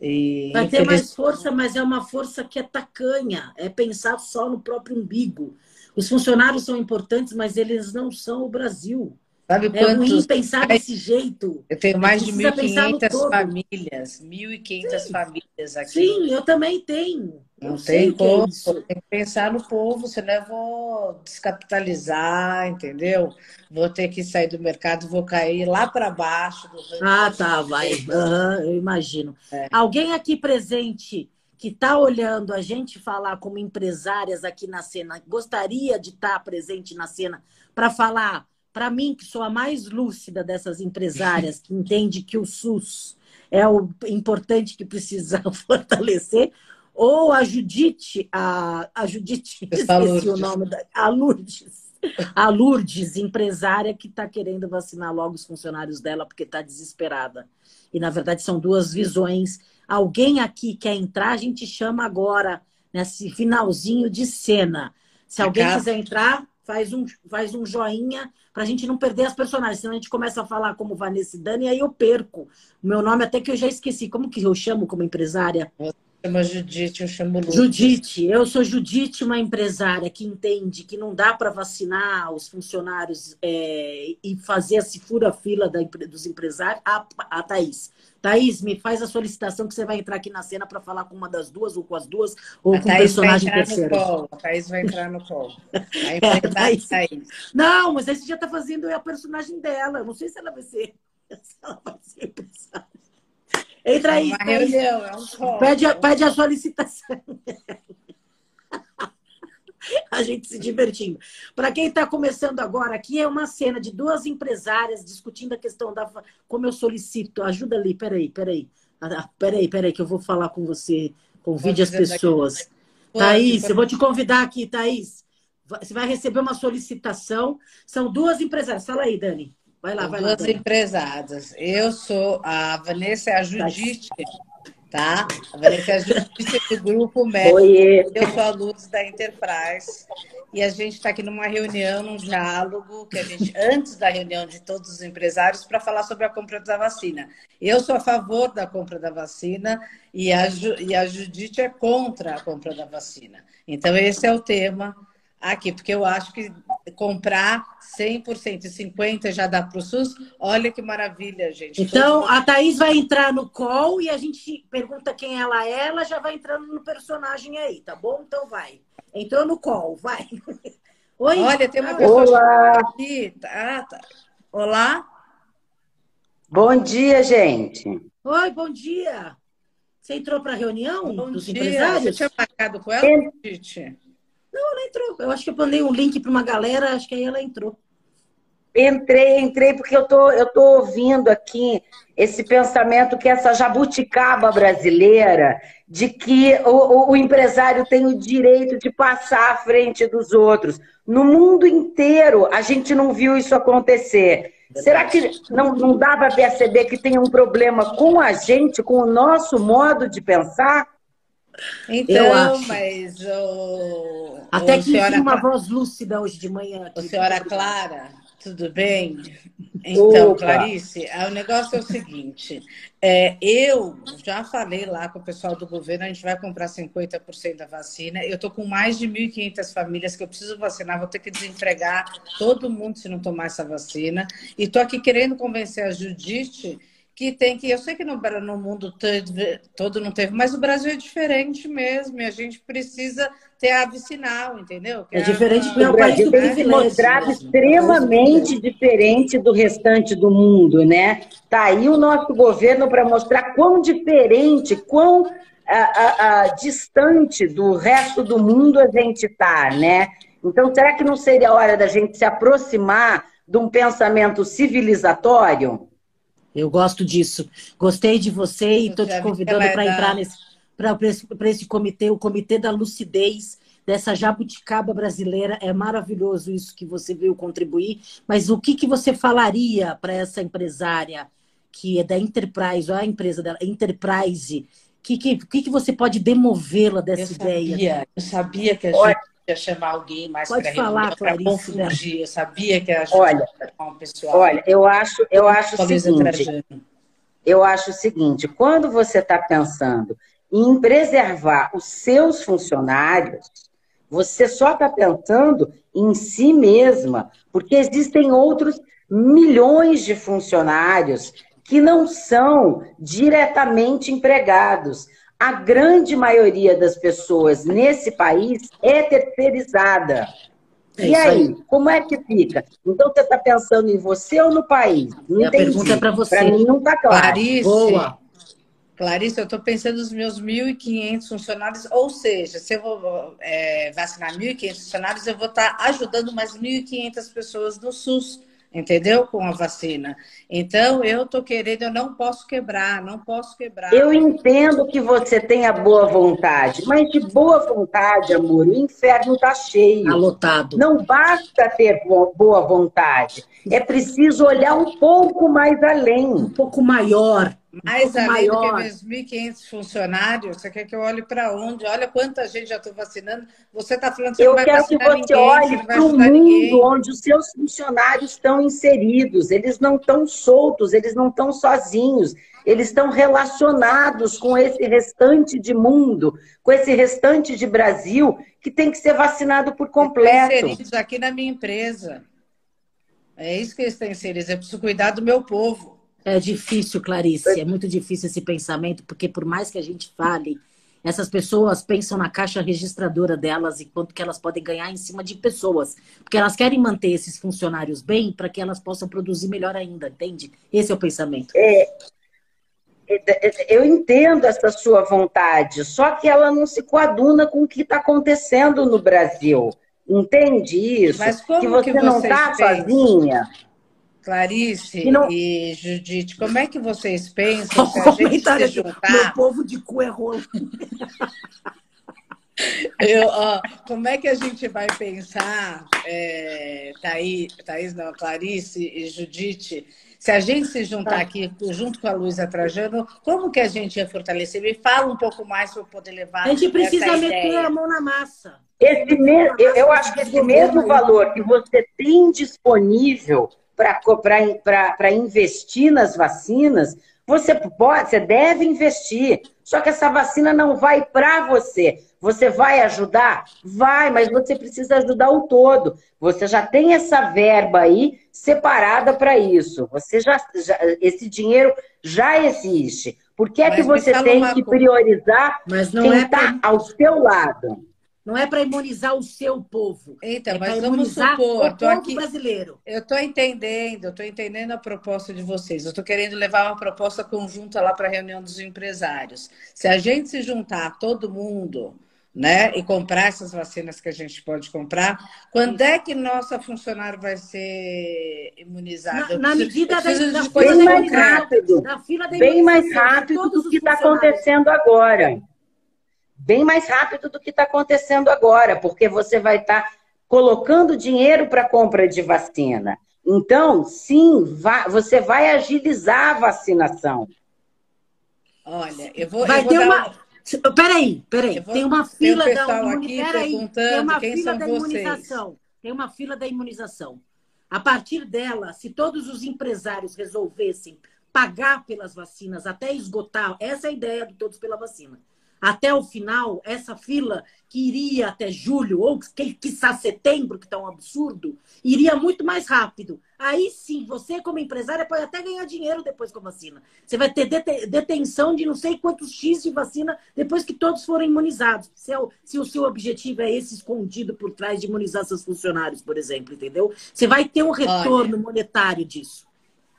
E, vai ter mais força, mas é uma força que é tacanha, é pensar só no próprio umbigo. Os funcionários são importantes, mas eles não são o Brasil. Sabe é ruim pensar desse jeito. Eu tenho mais de 1.500 famílias. 1.500 famílias aqui. Sim, eu também tenho. Não eu tem como. É tem que pensar no povo, senão eu vou descapitalizar, entendeu? Vou ter que sair do mercado, vou cair lá para baixo. ah, tá, vai. Uhum, eu imagino. É. Alguém aqui presente que está olhando a gente falar como empresárias aqui na cena, gostaria de estar tá presente na cena para falar para mim, que sou a mais lúcida dessas empresárias, que entende que o SUS é o importante que precisa fortalecer, ou a Judite, a, a Judite, esqueci o nome da, a Lourdes, a Lourdes, empresária que está querendo vacinar logo os funcionários dela porque está desesperada. E, na verdade, são duas visões. Alguém aqui quer entrar, a gente chama agora, nesse finalzinho de cena. Se alguém quiser entrar, faz um, faz um joinha para a gente não perder as personagens. Senão a gente começa a falar como Vanessa e Dani, e aí eu perco. O meu nome até que eu já esqueci. Como que eu chamo como empresária? Chama Judite, eu chamo Lucas. Judite, eu sou Judite, uma empresária que entende que não dá para vacinar os funcionários é, e fazer esse fura-fila dos empresários. A, a Thaís. Thaís, me faz a solicitação que você vai entrar aqui na cena para falar com uma das duas, ou com as duas, ou a com o personagem terceiro. A Thaís vai entrar no colo. Vai é, Thaís. Thaís. Não, mas aí você já está fazendo a personagem dela. Não sei se ela vai ser. Se ela vai ser empresária. Entra aí. É uma reunião, é um Pede, pede a solicitação. a gente se divertindo. Para quem está começando agora, aqui é uma cena de duas empresárias discutindo a questão da. Como eu solicito. Ajuda ali, peraí, peraí. Ah, peraí, peraí, que eu vou falar com você. Convide as pessoas. Thaís, eu vou te convidar aqui, Thaís. Você vai receber uma solicitação. São duas empresárias. Fala aí, Dani. Vai lá, vai duas lá. Duas empresadas. Eu sou a Vanessa a Judite, tá? A Vanessa é a Judite do Grupo Médico. Eu sou a Luz da Enterprise. E a gente está aqui numa reunião, num diálogo, que a gente, antes da reunião de todos os empresários, para falar sobre a compra da vacina. Eu sou a favor da compra da vacina e a, e a Judite é contra a compra da vacina. Então, esse é o tema aqui, porque eu acho que comprar 100% e 50% já dá para o SUS. Olha que maravilha, gente. Então, a Thaís vai entrar no call e a gente pergunta quem ela é, ela já vai entrando no personagem aí, tá bom? Então vai. Entrou no call, vai. Oi. Olha, tem uma pessoa Olá. aqui. Tá, tá. Olá. Bom dia, gente. Oi, bom dia. Você entrou para a reunião bom dos dia. empresários? Você tinha marcado com ela, Titi? Não, ela entrou. Eu acho que eu mandei um link para uma galera, acho que aí ela entrou. Entrei, entrei, porque eu tô, eu tô ouvindo aqui esse pensamento que essa jabuticaba brasileira de que o, o, empresário tem o direito de passar à frente dos outros. No mundo inteiro, a gente não viu isso acontecer. Será que não, não dá para perceber que tem um problema com a gente, com o nosso modo de pensar? Então, mas o. Até que senhora... uma voz lúcida hoje de manhã. Aqui. senhora Clara, tudo bem? Então, Opa. Clarice, o negócio é o seguinte: é, eu já falei lá com o pessoal do governo, a gente vai comprar 50% da vacina. Eu estou com mais de 1.500 famílias que eu preciso vacinar, vou ter que desempregar todo mundo se não tomar essa vacina. E estou aqui querendo convencer a Judite que tem que. Eu sei que no, no mundo todo não teve, mas o Brasil é diferente mesmo, e a gente precisa ter a vicinal, entendeu? Que é, é diferente é o Brasil tem se mostrado extremamente diferente do restante do mundo, né? Tá aí o nosso governo para mostrar quão diferente, quão a, a, a, distante do resto do mundo a gente está, né? Então, será que não seria a hora da gente se aproximar de um pensamento civilizatório? Eu gosto disso. Gostei de você e estou te convidando para entrar nesse para esse, esse comitê, o comitê da lucidez dessa jabuticaba brasileira. É maravilhoso isso que você veio contribuir. Mas o que, que você falaria para essa empresária que é da Enterprise, ou a empresa dela, Enterprise? O que, que, que, que você pode demovê-la dessa eu ideia? Sabia, eu sabia que a gente ia chamar alguém mais para reunião, para confundir. Eu sabia que a gente olha, ia chamar um pessoal. Olha, eu acho, eu acho o seguinte. Eu acho o seguinte, quando você está pensando em preservar os seus funcionários, você só está pensando em si mesma, porque existem outros milhões de funcionários que não são diretamente empregados. A grande maioria das pessoas nesse país é terceirizada. É e aí, aí, como é que fica? Então você está pensando em você ou no país? Não a pergunta é para você. Para mim não está claro. Clarice, Boa. Clarice, eu estou pensando nos meus 1.500 funcionários, ou seja, se eu vou é, vacinar 1.500 funcionários, eu vou estar ajudando mais 1.500 pessoas no SUS entendeu? Com a vacina. Então, eu estou querendo, eu não posso quebrar, não posso quebrar. Eu entendo que você tenha boa vontade, mas de boa vontade, amor, o inferno está cheio. Está lotado. Não basta ter boa vontade, é preciso olhar um pouco mais além. Um pouco maior. Mais um além maior. do que meus 1.500 funcionários, você quer que eu olhe para onde? Olha quanta gente já estou vacinando. Você está falando que eu não vai quero que você ninguém, olhe para o mundo ninguém. onde os seus funcionários estão inseridos. Eles não estão soltos, eles não estão sozinhos. Eles estão relacionados com esse restante de mundo, com esse restante de Brasil, que tem que ser vacinado por completo. Inseridos aqui na minha empresa. É isso que eles estão inseridos. Eu preciso cuidar do meu povo. É difícil, Clarice, é muito difícil esse pensamento, porque por mais que a gente fale, essas pessoas pensam na caixa registradora delas e quanto que elas podem ganhar em cima de pessoas. Porque elas querem manter esses funcionários bem para que elas possam produzir melhor ainda, entende? Esse é o pensamento. É, eu entendo essa sua vontade, só que ela não se coaduna com o que está acontecendo no Brasil. Entende isso? Mas como que você que não está sozinha. Clarice não... e Judite, como é que vocês pensam se a gente se juntar... Meu povo de cu é rolo. Eu, ó, como é que a gente vai pensar, é, Thaís, Thaís não, Clarice e Judite, se a gente se juntar aqui junto com a Luísa Trajano, como que a gente ia fortalecer? Me fala um pouco mais para eu poder levar. A gente precisa meter a mão na massa. Esse me... Eu acho que esse mesmo valor que você tem disponível para investir nas vacinas, você pode, você deve investir. Só que essa vacina não vai para você. Você vai ajudar? Vai, mas você precisa ajudar o todo. Você já tem essa verba aí separada para isso. Você já, já, esse dinheiro já existe. Por que é que você tem que priorizar quem está é pra... ao seu lado? Não é para imunizar o seu povo. Eita, é mas vamos supor, o povo aqui, brasileiro. Eu estou entendendo, eu estou entendendo a proposta de vocês. Eu estou querendo levar uma proposta conjunta lá para a reunião dos empresários. Se a gente se juntar, todo mundo, né, e comprar essas vacinas que a gente pode comprar, quando é que nossa funcionário vai ser imunizada. Na, na medida da, da, bem mais rápido, da fila da bem mais rápido do que está acontecendo agora. Bem mais rápido do que está acontecendo agora, porque você vai estar tá colocando dinheiro para compra de vacina. Então, sim, vai, você vai agilizar a vacinação. Olha, eu vou. Vai eu vou ter uma. Um... Peraí, peraí. Vou... Tem uma fila tem da imunização. Tem uma fila da imunização. Tem uma fila da imunização. A partir dela, se todos os empresários resolvessem pagar pelas vacinas até esgotar, essa é a ideia do Todos pela Vacina até o final, essa fila que iria até julho, ou que, quiçá setembro, que está um absurdo, iria muito mais rápido. Aí sim, você como empresária pode até ganhar dinheiro depois com a vacina. Você vai ter detenção de não sei quantos X de vacina depois que todos forem imunizados. Se, é o, se o seu objetivo é esse escondido por trás de imunizar seus funcionários, por exemplo, entendeu? Você vai ter um retorno Olha. monetário disso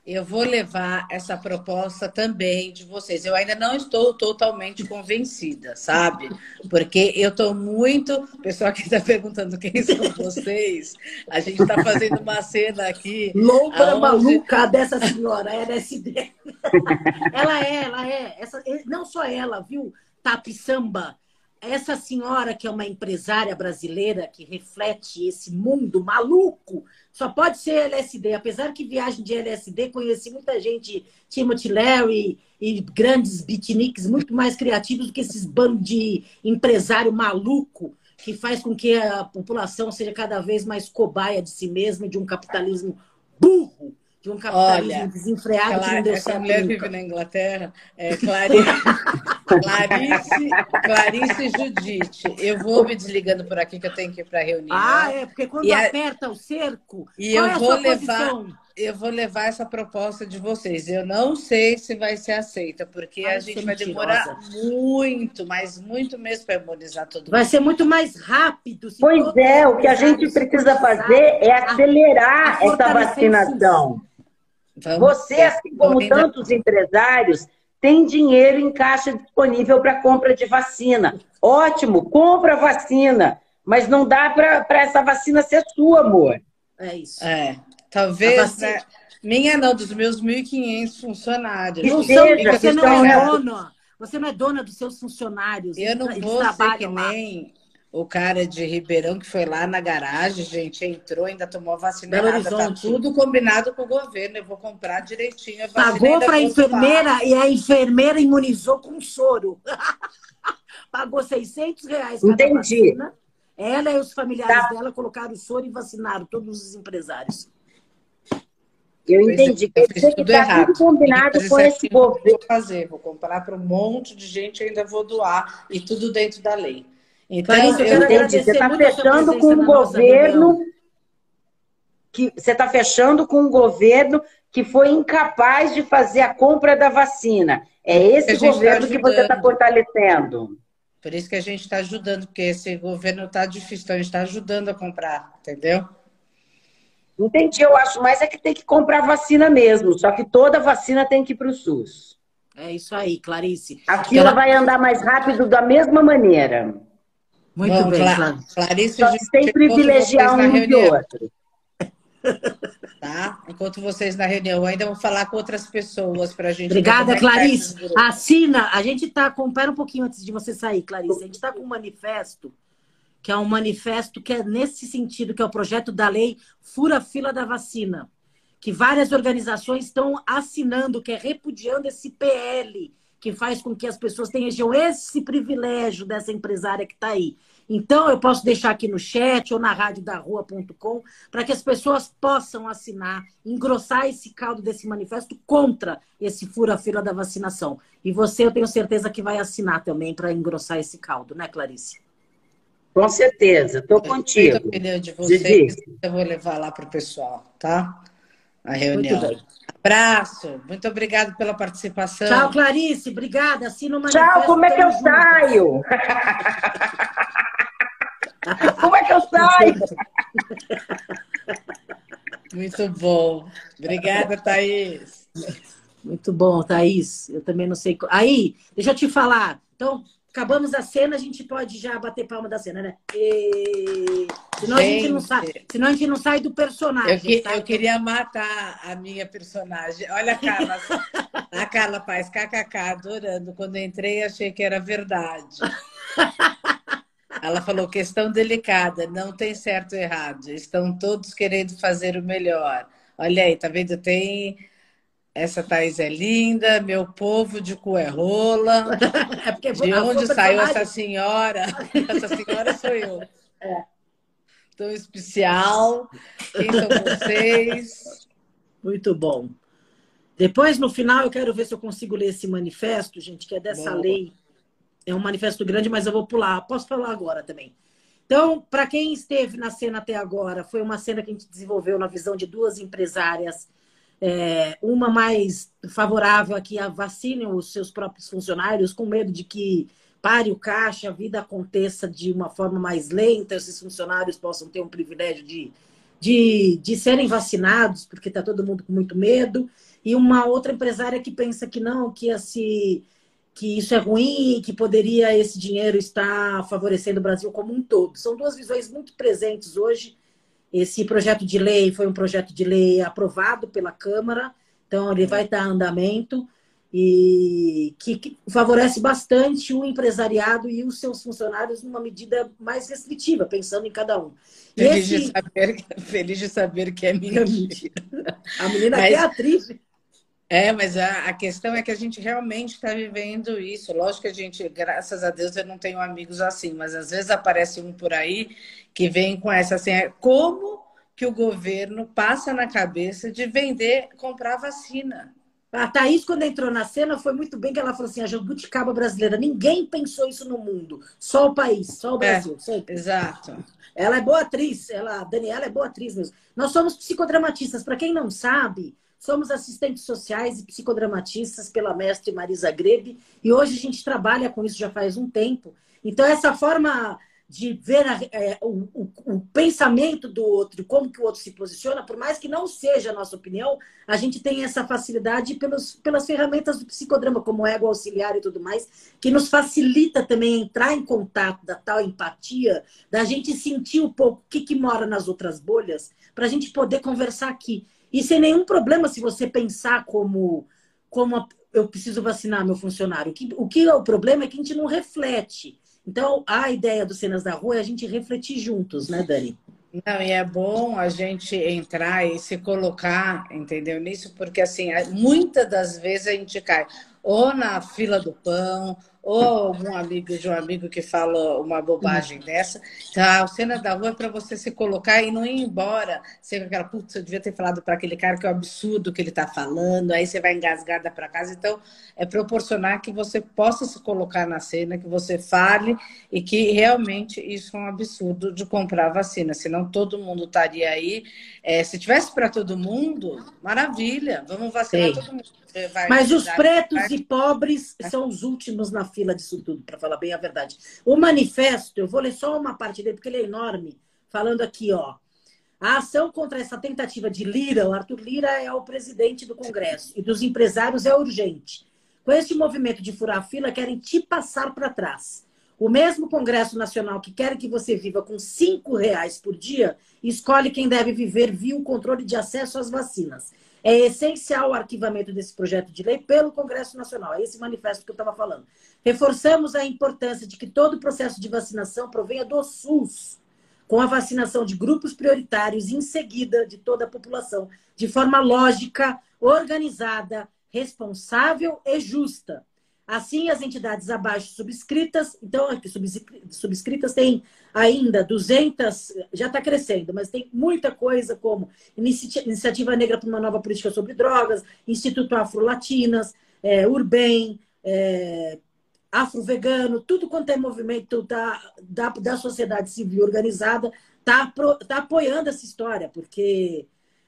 eu vou levar essa proposta também de vocês. Eu ainda não estou totalmente convencida, sabe? Porque eu estou muito. O pessoal que está perguntando quem são vocês, a gente está fazendo uma cena aqui. Louca aonde... maluca dessa senhora, LSD. ela é, ela é. Essa, não só ela, viu? Tapi Samba. Essa senhora que é uma empresária brasileira que reflete esse mundo maluco só pode ser LSD. Apesar que viagem de LSD, conheci muita gente, Timothy Larry e grandes beatniks muito mais criativos do que esses bandos de empresário maluco que faz com que a população seja cada vez mais cobaia de si mesma e de um capitalismo burro de um capitalismo Olha, desenfreado que não deu certo. mulher nunca. vive na Inglaterra, é Clarice, Clarice, Clarice Judite. Eu vou me desligando por aqui que eu tenho que ir para a reunião. Ah, é, porque quando e aperta a... o cerco, e eu é vou levar. Posição? Eu vou levar essa proposta de vocês. Eu não sei se vai ser aceita, porque vai a gente vai demorar muito, mas muito mesmo para imunizar todo mundo. Vai ser muito mais rápido. Pois é, o que a gente precisa fazer é acelerar essa vacinação. Vamos Você, assim como tantos empresários, tem dinheiro em caixa disponível para compra de vacina. Ótimo, compra vacina, mas não dá para essa vacina ser sua, amor. É isso. É, talvez. Né? Minha não, dos meus 1.500 funcionários. Não seja, você não é dona. Você não é dona dos seus funcionários. Eu não vou ser que nem o cara de Ribeirão que foi lá na garagem, gente, entrou, ainda tomou a vacina Belo errada. Tá tudo combinado com o governo. Eu vou comprar direitinho a vacina. Pagou para a enfermeira e a enfermeira imunizou com soro. Pagou 600 reais cada Entendi. vacina. Ela e os familiares tá. dela colocaram o soro e vacinaram todos os empresários. Eu entendi. Quer dizer que está tudo combinado com esse governo. Vou fazer, vou comprar para um monte de gente e ainda vou doar. E tudo dentro da lei. Então, Clarice, eu, eu entendi. Você está fechando com um governo que você está fechando com um governo que foi incapaz de fazer a compra da vacina. É esse tá governo tá que você está fortalecendo. Por isso que a gente está ajudando, porque esse governo está difícil, então a gente está ajudando a comprar, entendeu? Entendi, eu acho mais é que tem que comprar vacina mesmo, só que toda vacina tem que ir para o SUS. É isso aí, Clarice. A fila vai andar mais rápido da mesma maneira. Muito Bom, bem, Cla Clarice. Só sem privilegiar um e outro. Tá? Enquanto vocês na reunião, ainda vou falar com outras pessoas para a gente. Obrigada, Clarice. Assina. A gente está com. Pera um pouquinho antes de você sair, Clarice. A gente está com um manifesto, que é um manifesto que é nesse sentido, que é o projeto da lei Fura Fila da Vacina. Que várias organizações estão assinando, que é repudiando esse PL que faz com que as pessoas tenham esse privilégio dessa empresária que está aí. Então, eu posso deixar aqui no chat ou na radiodarrua.com para que as pessoas possam assinar, engrossar esse caldo desse manifesto contra esse fura-fila da vacinação. E você, eu tenho certeza que vai assinar também para engrossar esse caldo, né, Clarice? Com certeza, estou contigo. Eu de vocês, eu vou levar lá para o pessoal, tá? A reunião. Muito bem. Abraço. Muito obrigado pela participação. Tchau, Clarice. Obrigada. Assina uma Tchau, como é que eu juntos. saio? como é que eu saio? Muito bom. Obrigada, Thaís. Muito bom, Thaís. Eu também não sei. Aí, deixa eu te falar. Então, acabamos a cena, a gente pode já bater palma da cena, né? E... Senão, gente, a gente não sai, senão a gente não sai do personagem. Eu, que, tá? eu queria matar a minha personagem. Olha a Carla, a Carla Paz, kkk, adorando. Quando entrei, achei que era verdade. Ela falou: questão delicada, não tem certo ou errado. Estão todos querendo fazer o melhor. Olha aí, tá vendo? Tem. Essa Thaís é linda, meu povo de cu é. É porque de onde saiu essa senhora? Essa senhora sou eu. É. Tão especial. Quem são vocês? Muito bom. Depois, no final, eu quero ver se eu consigo ler esse manifesto, gente, que é dessa Boa. lei é um manifesto grande, mas eu vou pular. Posso falar agora também. Então, para quem esteve na cena até agora, foi uma cena que a gente desenvolveu na visão de duas empresárias. É, uma mais favorável a que vacinem os seus próprios funcionários, com medo de que pare o caixa, a vida aconteça de uma forma mais lenta, esses funcionários possam ter um privilégio de, de, de serem vacinados, porque está todo mundo com muito medo. E uma outra empresária que pensa que não, que ia se que isso é ruim e que poderia esse dinheiro estar favorecendo o Brasil como um todo. São duas visões muito presentes hoje. Esse projeto de lei foi um projeto de lei aprovado pela Câmara, então ele vai dar andamento e que, que favorece bastante o empresariado e os seus funcionários numa medida mais restritiva, pensando em cada um. Feliz, esse... de, saber, feliz de saber que é mentira. A menina Mas... é atriz. É, mas a, a, questão é que a gente realmente está vivendo isso. Lógico que a gente, graças a Deus, eu não tenho amigos assim, mas às vezes aparece um por aí que vem com essa assim, é, como que o governo passa na cabeça de vender, comprar vacina? A Thaís, quando entrou na cena, foi muito bem que ela falou assim: a jabuticaba brasileira, ninguém pensou isso no mundo, só o país, só o é, Brasil. É, exato. Ela é boa atriz, ela, a Daniela é boa atriz mesmo. Nós somos psicodramatistas, para quem não sabe. Somos assistentes sociais e psicodramatistas pela mestre Marisa Grebe e hoje a gente trabalha com isso já faz um tempo. Então, essa forma de ver a, é, o, o, o, pensamento do outro, como que o outro se posiciona, por mais que não seja a nossa opinião, a gente tem essa facilidade pelos, pelas ferramentas do psicodrama, como ego auxiliar e tudo mais, que nos facilita também entrar em contato da tal empatia, da gente sentir um pouco o que, que mora nas outras bolhas, para a gente poder conversar aqui. E sem nenhum problema se você pensar como, como eu preciso vacinar meu funcionário. O que, o que é o problema é que a gente não reflete. Então, a ideia do Cenas da Rua é a gente refletir juntos, né, Dani? Não, e é bom a gente entrar e se colocar, entendeu, nisso, porque assim, muitas das vezes a gente cai ou na fila do pão, ou algum amigo de um amigo que fala uma bobagem dessa. Então, a cena da rua é para você se colocar e não ir embora. Você aquela, putz, eu devia ter falado para aquele cara que é um absurdo que ele está falando, aí você vai engasgada para casa. Então, é proporcionar que você possa se colocar na cena, que você fale e que realmente isso é um absurdo de comprar vacina. Senão todo mundo estaria aí. É, se tivesse para todo mundo, maravilha, vamos vacinar Sim. todo mundo. Mas os pretos e pobres são os últimos na fila disso tudo, para falar bem a verdade. O manifesto, eu vou ler só uma parte dele, porque ele é enorme, falando aqui, ó. A ação contra essa tentativa de Lira, o Arthur Lira é o presidente do Congresso, e dos empresários é urgente. Com este movimento de furar a fila, querem te passar para trás. O mesmo Congresso Nacional que quer que você viva com cinco reais por dia, escolhe quem deve viver via o controle de acesso às vacinas. É essencial o arquivamento desse projeto de lei pelo Congresso Nacional. É esse manifesto que eu estava falando. Reforçamos a importância de que todo o processo de vacinação provenha do SUS, com a vacinação de grupos prioritários em seguida de toda a população, de forma lógica, organizada, responsável e justa. Assim, as entidades abaixo subscritas, então, aqui subscritas tem ainda 200, já está crescendo, mas tem muita coisa como Iniciativa Negra para uma Nova Política sobre Drogas, Instituto Afro-Latinas, é, Urbem, é, Afro-Vegano, tudo quanto é movimento da, da, da sociedade civil organizada está tá apoiando essa história, porque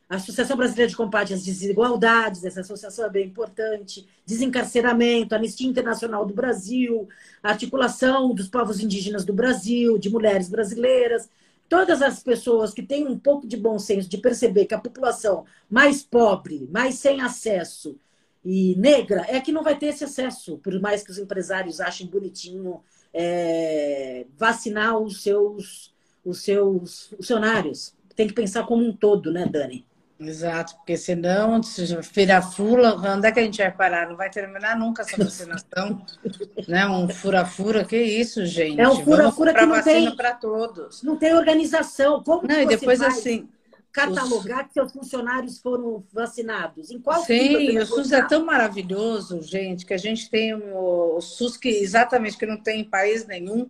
a Associação Brasileira de Combate às Desigualdades, essa associação é bem importante, desencarceramento, Anistia Internacional do Brasil, articulação dos povos indígenas do Brasil, de mulheres brasileiras, todas as pessoas que têm um pouco de bom senso de perceber que a população mais pobre, mais sem acesso, e negra, é que não vai ter esse acesso, por mais que os empresários achem bonitinho é, vacinar os seus, os seus funcionários. Tem que pensar como um todo, né, Dani? Exato, porque senão, se fura-fura, onde é que a gente vai parar? Não vai terminar nunca essa vacinação, né? Um fura-fura, que isso, gente? É um fura-fura que não tem para todos. Não tem organização. Como não, e depois assim, catalogar os... que seus funcionários foram vacinados? Em qual Sim, o SUS é tão maravilhoso, gente, que a gente tem o, o SUS que exatamente que não tem em país nenhum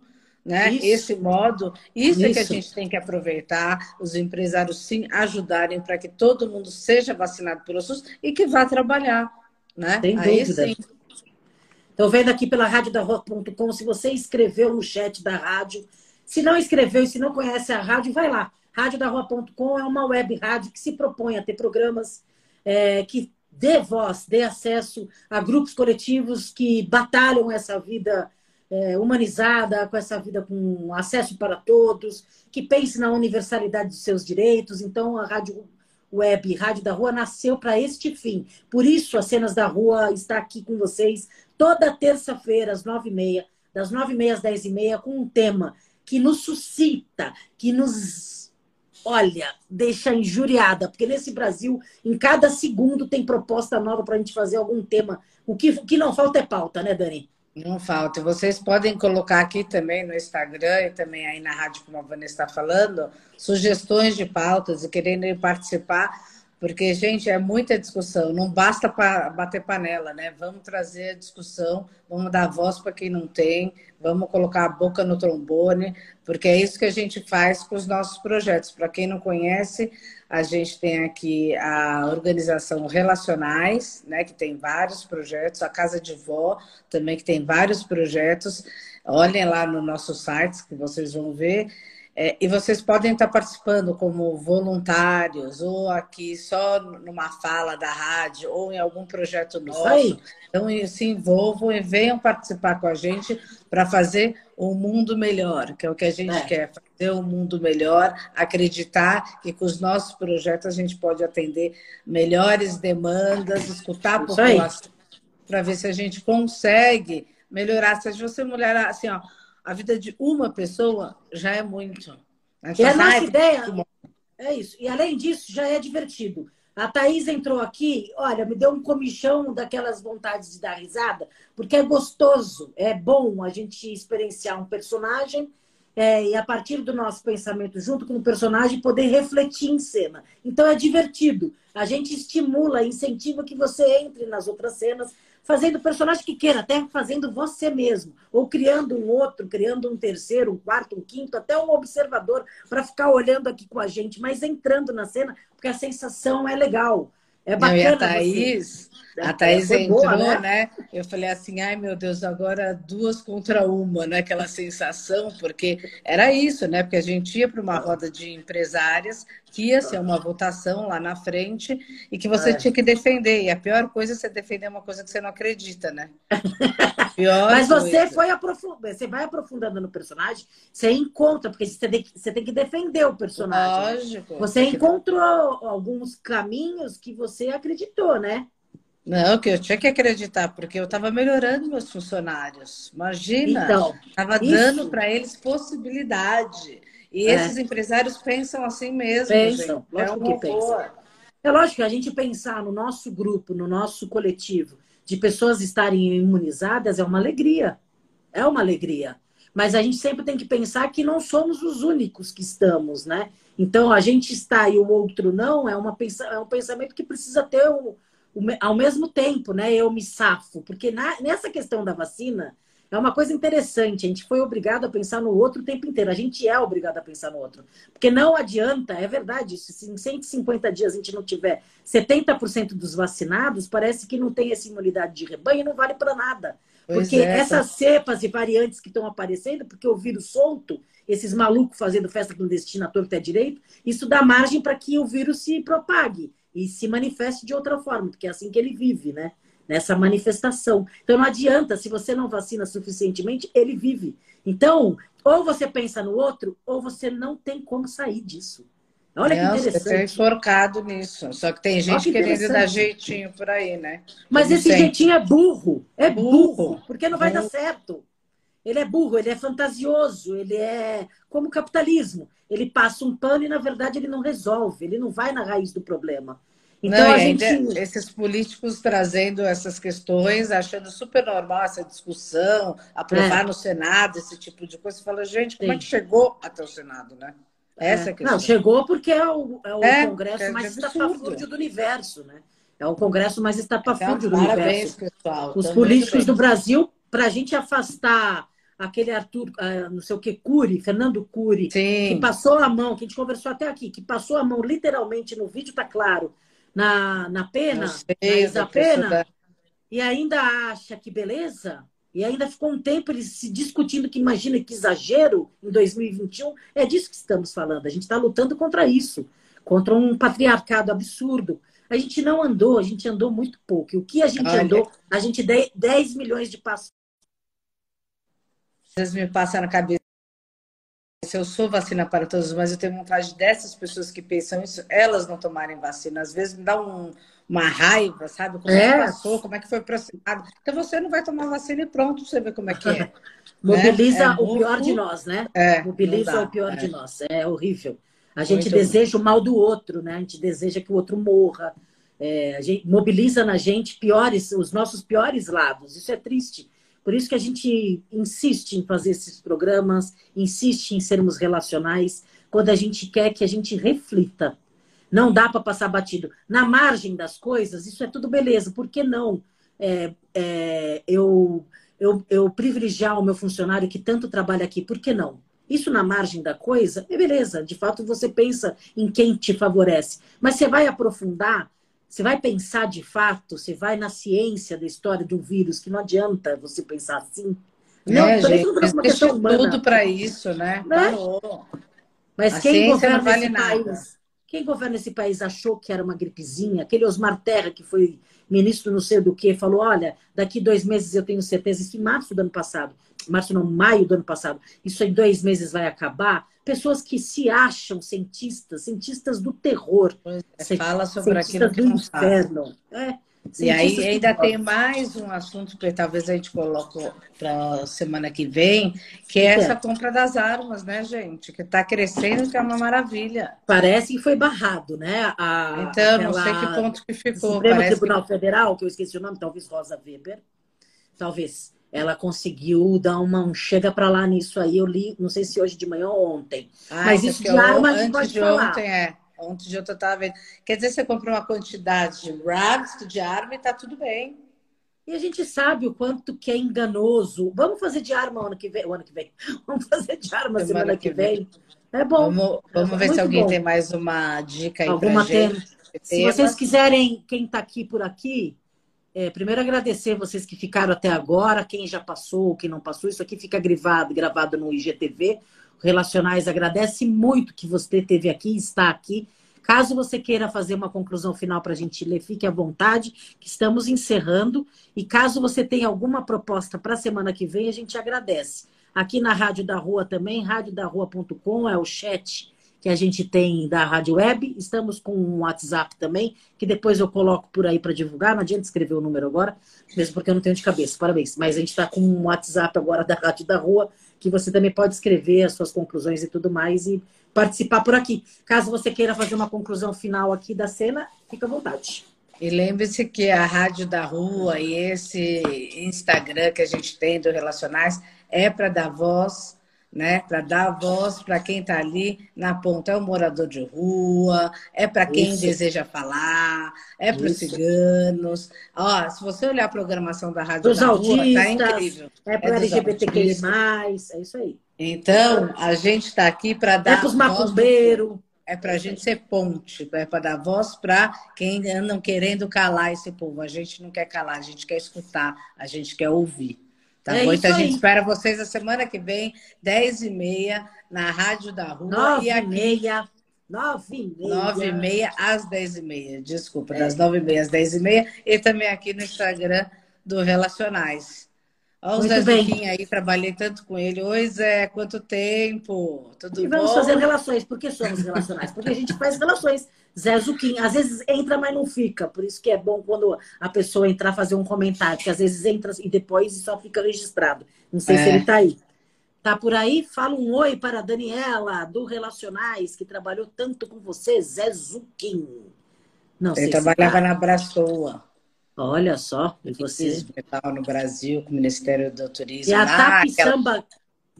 né? Isso. Esse modo, isso, isso, é que a gente tem que aproveitar, os empresários sim ajudarem para que todo mundo seja vacinado pelo SUS e que vá trabalhar, né? Tem dúvida. Estou vendo aqui pela rádiodarrua.com, se você escreveu no chat da rádio, se não escreveu e se não conhece a rádio, vai lá. Rádiodarrua.com é uma web rádio que se propõe a ter programas é, que dê voz, dê acesso a grupos coletivos que batalham essa vida é, humanizada, com essa vida com acesso para todos, que pense na universalidade dos seus direitos. Então, a Rádio Web Rádio da Rua nasceu para este fim. Por isso, as Cenas da Rua está aqui com vocês toda terça-feira, às nove e meia, das nove e meia às dez e meia, com um tema que nos suscita, que nos, olha, deixa injuriada, porque nesse Brasil, em cada segundo tem proposta nova para a gente fazer algum tema. O que, o que não falta é pauta, né, Dani? Não falta. Vocês podem colocar aqui também no Instagram e também aí na rádio, como a Vanessa está falando, sugestões de pautas e querendo participar, porque, gente, é muita discussão. Não basta bater panela, né? Vamos trazer a discussão, vamos dar voz para quem não tem, vamos colocar a boca no trombone, porque é isso que a gente faz com os nossos projetos. Para quem não conhece, a gente tem aqui a organização Relacionais, né, que tem vários projetos, a Casa de Vó também, que tem vários projetos. Olhem lá no nosso site que vocês vão ver. É, e vocês podem estar participando como voluntários, ou aqui só numa fala da rádio, ou em algum projeto nosso. Então, se envolvam e venham participar com a gente para fazer um mundo melhor, que é o que a gente é. quer, fazer um mundo melhor, acreditar que com os nossos projetos a gente pode atender melhores demandas, escutar a população, para ver se a gente consegue melhorar. Se você mulher, assim, ó a vida de uma pessoa já é muito. E a nossa ideia é isso. E além disso, já é divertido. A Thaís entrou aqui, olha, me deu um comichão daquelas vontades de dar risada, porque é gostoso, é bom a gente experienciar um personagem é, e a partir do nosso pensamento junto com o personagem poder refletir em cena. Então é divertido. A gente estimula, incentiva que você entre nas outras cenas fazendo o personagem que queira, até fazendo você mesmo, ou criando um outro, criando um terceiro, um quarto, um quinto, até um observador para ficar olhando aqui com a gente, mas entrando na cena, porque a sensação é legal. É bacana. Não, e a Thaís, você... a Thaís entrou, boa, né? né? Eu falei assim, ai meu Deus, agora duas contra uma, né? Aquela sensação, porque era isso, né? Porque a gente ia para uma roda de empresárias, que ia ser uma votação lá na frente e que você é. tinha que defender. E a pior coisa é você defender uma coisa que você não acredita, né? Pior Mas você foi aprofundando, você vai aprofundando no personagem, você encontra, porque você tem, você tem que defender o personagem. Lógico. Você encontrou alguns caminhos que você acreditou, né? Não, que eu tinha que acreditar, porque eu estava melhorando meus funcionários. Imagina, estava então, dando para eles possibilidade. E é. esses empresários pensam assim mesmo. Pensam, gente. lógico é que pensam. É lógico que a gente pensar no nosso grupo, no nosso coletivo, de pessoas estarem imunizadas é uma alegria. É uma alegria. Mas a gente sempre tem que pensar que não somos os únicos que estamos, né? Então, a gente está e o outro não é, uma, é um pensamento que precisa ter o, o, ao mesmo tempo, né? Eu me safo. Porque na, nessa questão da vacina, é uma coisa interessante. A gente foi obrigado a pensar no outro o tempo inteiro. A gente é obrigado a pensar no outro. Porque não adianta, é verdade, se em 150 dias a gente não tiver 70% dos vacinados, parece que não tem essa imunidade de rebanho e não vale para nada. Pois porque é, essas tá... cepas e variantes que estão aparecendo, porque o vírus solto, esses malucos fazendo festa clandestina à torta é direito, isso dá margem para que o vírus se propague e se manifeste de outra forma, porque é assim que ele vive, né? Nessa manifestação. Então não adianta, se você não vacina suficientemente, ele vive. Então, ou você pensa no outro, ou você não tem como sair disso. Olha Não, que interessante. Você tem enforcado nisso. Só que tem gente que querendo dar jeitinho por aí, né? Mas Como esse sempre. jeitinho é burro. É burro. burro porque não vai burro. dar certo. Ele é burro, ele é fantasioso, ele é como o capitalismo. Ele passa um pano e, na verdade, ele não resolve, ele não vai na raiz do problema. Então, não, a gente... esses políticos trazendo essas questões, achando super normal essa discussão, aprovar é. no Senado esse tipo de coisa. Você fala, gente, como Sim. é que chegou até o Senado, né? Essa é. Não, chegou porque é o, é o é, congresso é mais estapafúrdio do universo, né? É o congresso mais estapafúrdio então, do parabéns, universo. Pessoal. Os políticos do Brasil, para a gente afastar aquele Arthur, uh, não sei o que, Cury, Fernando Cury, Sim. que passou a mão, que a gente conversou até aqui, que passou a mão literalmente no vídeo, tá claro, na, na pena, sei, na pena, e ainda acha que beleza, e ainda ficou um tempo ele se discutindo que imagina que exagero em 2021. É disso que estamos falando. A gente está lutando contra isso, contra um patriarcado absurdo. A gente não andou, a gente andou muito pouco. E o que a gente Olha. andou, a gente 10 milhões de passos. Vezes me passa na cabeça eu sou vacina para todos, mas eu tenho vontade dessas pessoas que pensam isso, elas não tomarem vacina. Às vezes me dá um, uma raiva, sabe? Como é. é. que passou, como é que foi processado. Então você não vai tomar vacina e pronto, você vê como é que é. Mobiliza né? é o muito... pior de nós, né? É, Mobiliza o pior de é. nós. É horrível. A gente muito deseja bom. o mal do outro, né? A gente deseja que o outro morra. É, a gente mobiliza na gente piores, os nossos piores lados. Isso é triste. Por isso que a gente insiste em fazer esses programas, insiste em sermos relacionais, quando a gente quer que a gente reflita. Não dá para passar batido. Na margem das coisas, isso é tudo beleza. Por que não é, é, eu, eu, eu privilegiar o meu funcionário que tanto trabalha aqui? Por que não? Isso na margem da coisa, é beleza. De fato, você pensa em quem te favorece. Mas você vai aprofundar você vai pensar de fato, você vai na ciência da história do vírus, que não adianta você pensar assim. Não, é, gente, uma questão humana. tudo para isso, né? né? Mas A quem governa vale esse nada. país? Quem governa esse país achou que era uma gripezinha? Aquele Osmar Terra, que foi ministro não sei do que, falou: olha, daqui dois meses eu tenho certeza, isso em março do ano passado, março não, maio do ano passado, isso em dois meses vai acabar. Pessoas que se acham cientistas, cientistas do terror. É, fala sobre aquilo que do inferno. É, e aí ainda tem mais um assunto que talvez a gente coloque para semana que vem, que é, é essa compra das armas, né, gente? Que está crescendo, que é uma maravilha. Parece que foi barrado, né? A, então, aquela... não sei que ponto que ficou. Supremo Parece Tribunal que... Federal, que eu esqueci o nome, talvez Rosa Weber, talvez ela conseguiu dar uma um chega para lá nisso aí. Eu li, não sei se hoje de manhã ou ontem. Ah, Mas isso de arma a gente pode de falar. Ontem, é. Ontem de eu estava vendo. Quer dizer, você comprou uma quantidade de rags, de arma e tá tudo bem. E a gente sabe o quanto que é enganoso. Vamos fazer de arma ano que vem. O ano que vem. Vamos fazer de arma semana, semana que, que vem. vem. É bom. Vamos, vamos é ver se alguém bom. tem mais uma dica aí Alguma pra gente. Se vocês quiserem, quem está aqui por aqui, é, primeiro agradecer vocês que ficaram até agora, quem já passou, quem não passou. Isso aqui fica gravado, gravado no IGTV. Relacionais agradece muito que você esteve aqui, está aqui. Caso você queira fazer uma conclusão final para a gente ler, fique à vontade, que estamos encerrando. E caso você tenha alguma proposta para a semana que vem, a gente agradece. Aqui na Rádio da Rua também, radiodarrua.com é o chat que a gente tem da Rádio Web. Estamos com um WhatsApp também, que depois eu coloco por aí para divulgar. Não adianta escrever o número agora, mesmo porque eu não tenho de cabeça. Parabéns. Mas a gente está com um WhatsApp agora da Rádio da Rua, que você também pode escrever as suas conclusões e tudo mais e participar por aqui. Caso você queira fazer uma conclusão final aqui da cena, fica à vontade. E lembre-se que a Rádio da Rua e esse Instagram que a gente tem do Relacionais é para dar voz né? Para dar voz para quem está ali na ponta. É o morador de rua, é para quem Isso. deseja falar, é para os ciganos. Ó, se você olhar a programação da Rádio dos da autistas, Rua, tá incrível. É para é LGBTQI+, é isso aí. Então, a gente está aqui para dar. É para os macumbeiros. É para a gente ser ponte, é para dar voz para quem andam querendo calar esse povo. A gente não quer calar, a gente quer escutar, a gente quer ouvir. Tá é bom? Então a gente espera vocês a semana que vem, 10h30, na Rádio da Rua. 9 e aqui. Meia. 9 e meia. 9 e meia às 10 e meia. Desculpa, é. das 9 e meia às 10 e meia. E também aqui no Instagram do Relacionais. Olha o Zé Zuquinha aí, trabalhei tanto com ele. Oi, Zé, quanto tempo? Tudo e bom? vamos fazer relações. Por que somos relacionais? Porque a gente faz relações. Zé Zuquinha, às vezes entra, mas não fica. Por isso que é bom quando a pessoa entrar fazer um comentário, porque às vezes entra e depois só fica registrado. Não sei é. se ele está aí. Tá por aí? Fala um oi para a Daniela, do Relacionais, que trabalhou tanto com você, Zé Zuquim. Não Ele trabalhava tá. na Braçoa. Olha só, e você. No Brasil, com o Ministério do Turismo. E a TAP Samba,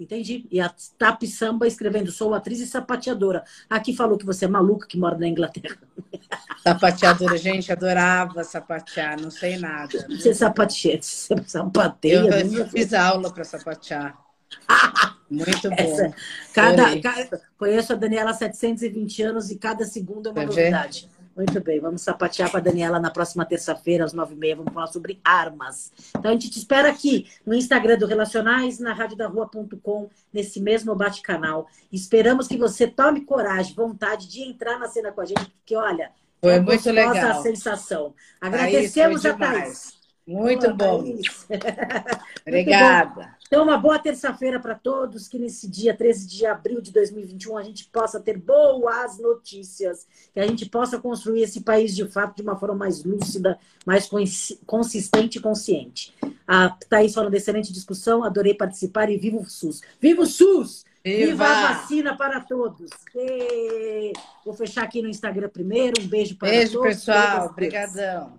entendi. E a TAP Samba escrevendo: sou atriz e sapateadora. Aqui falou que você é maluca que mora na Inglaterra. Sapateadora, gente, adorava sapatear, não sei nada. Você sapateia, você sapateia. Eu, eu fiz aula para sapatear. Muito bom. Essa, cada, cada, conheço a Daniela há 720 anos e cada segundo é uma novidade. Muito bem, vamos sapatear para a Daniela na próxima terça-feira, às nove e meia. Vamos falar sobre armas. Então a gente te espera aqui no Instagram do Relacionais, na radiodarrua.com, nesse mesmo bate-canal. Esperamos que você tome coragem, vontade de entrar na cena com a gente, porque olha, foi é muito legal. a sensação. Agradecemos a Thaís. Muito bom. Obrigada. Então, uma boa terça-feira para todos, que nesse dia 13 de abril de 2021 a gente possa ter boas notícias, que a gente possa construir esse país de fato de uma forma mais lúcida, mais consistente e consciente. A Thaís falando excelente discussão, adorei participar e viva o SUS. Viva o SUS! Viva, Viva a vacina para todos! E... Vou fechar aqui no Instagram primeiro. Um beijo para beijo, todos. Beijo, pessoal. Obrigadão.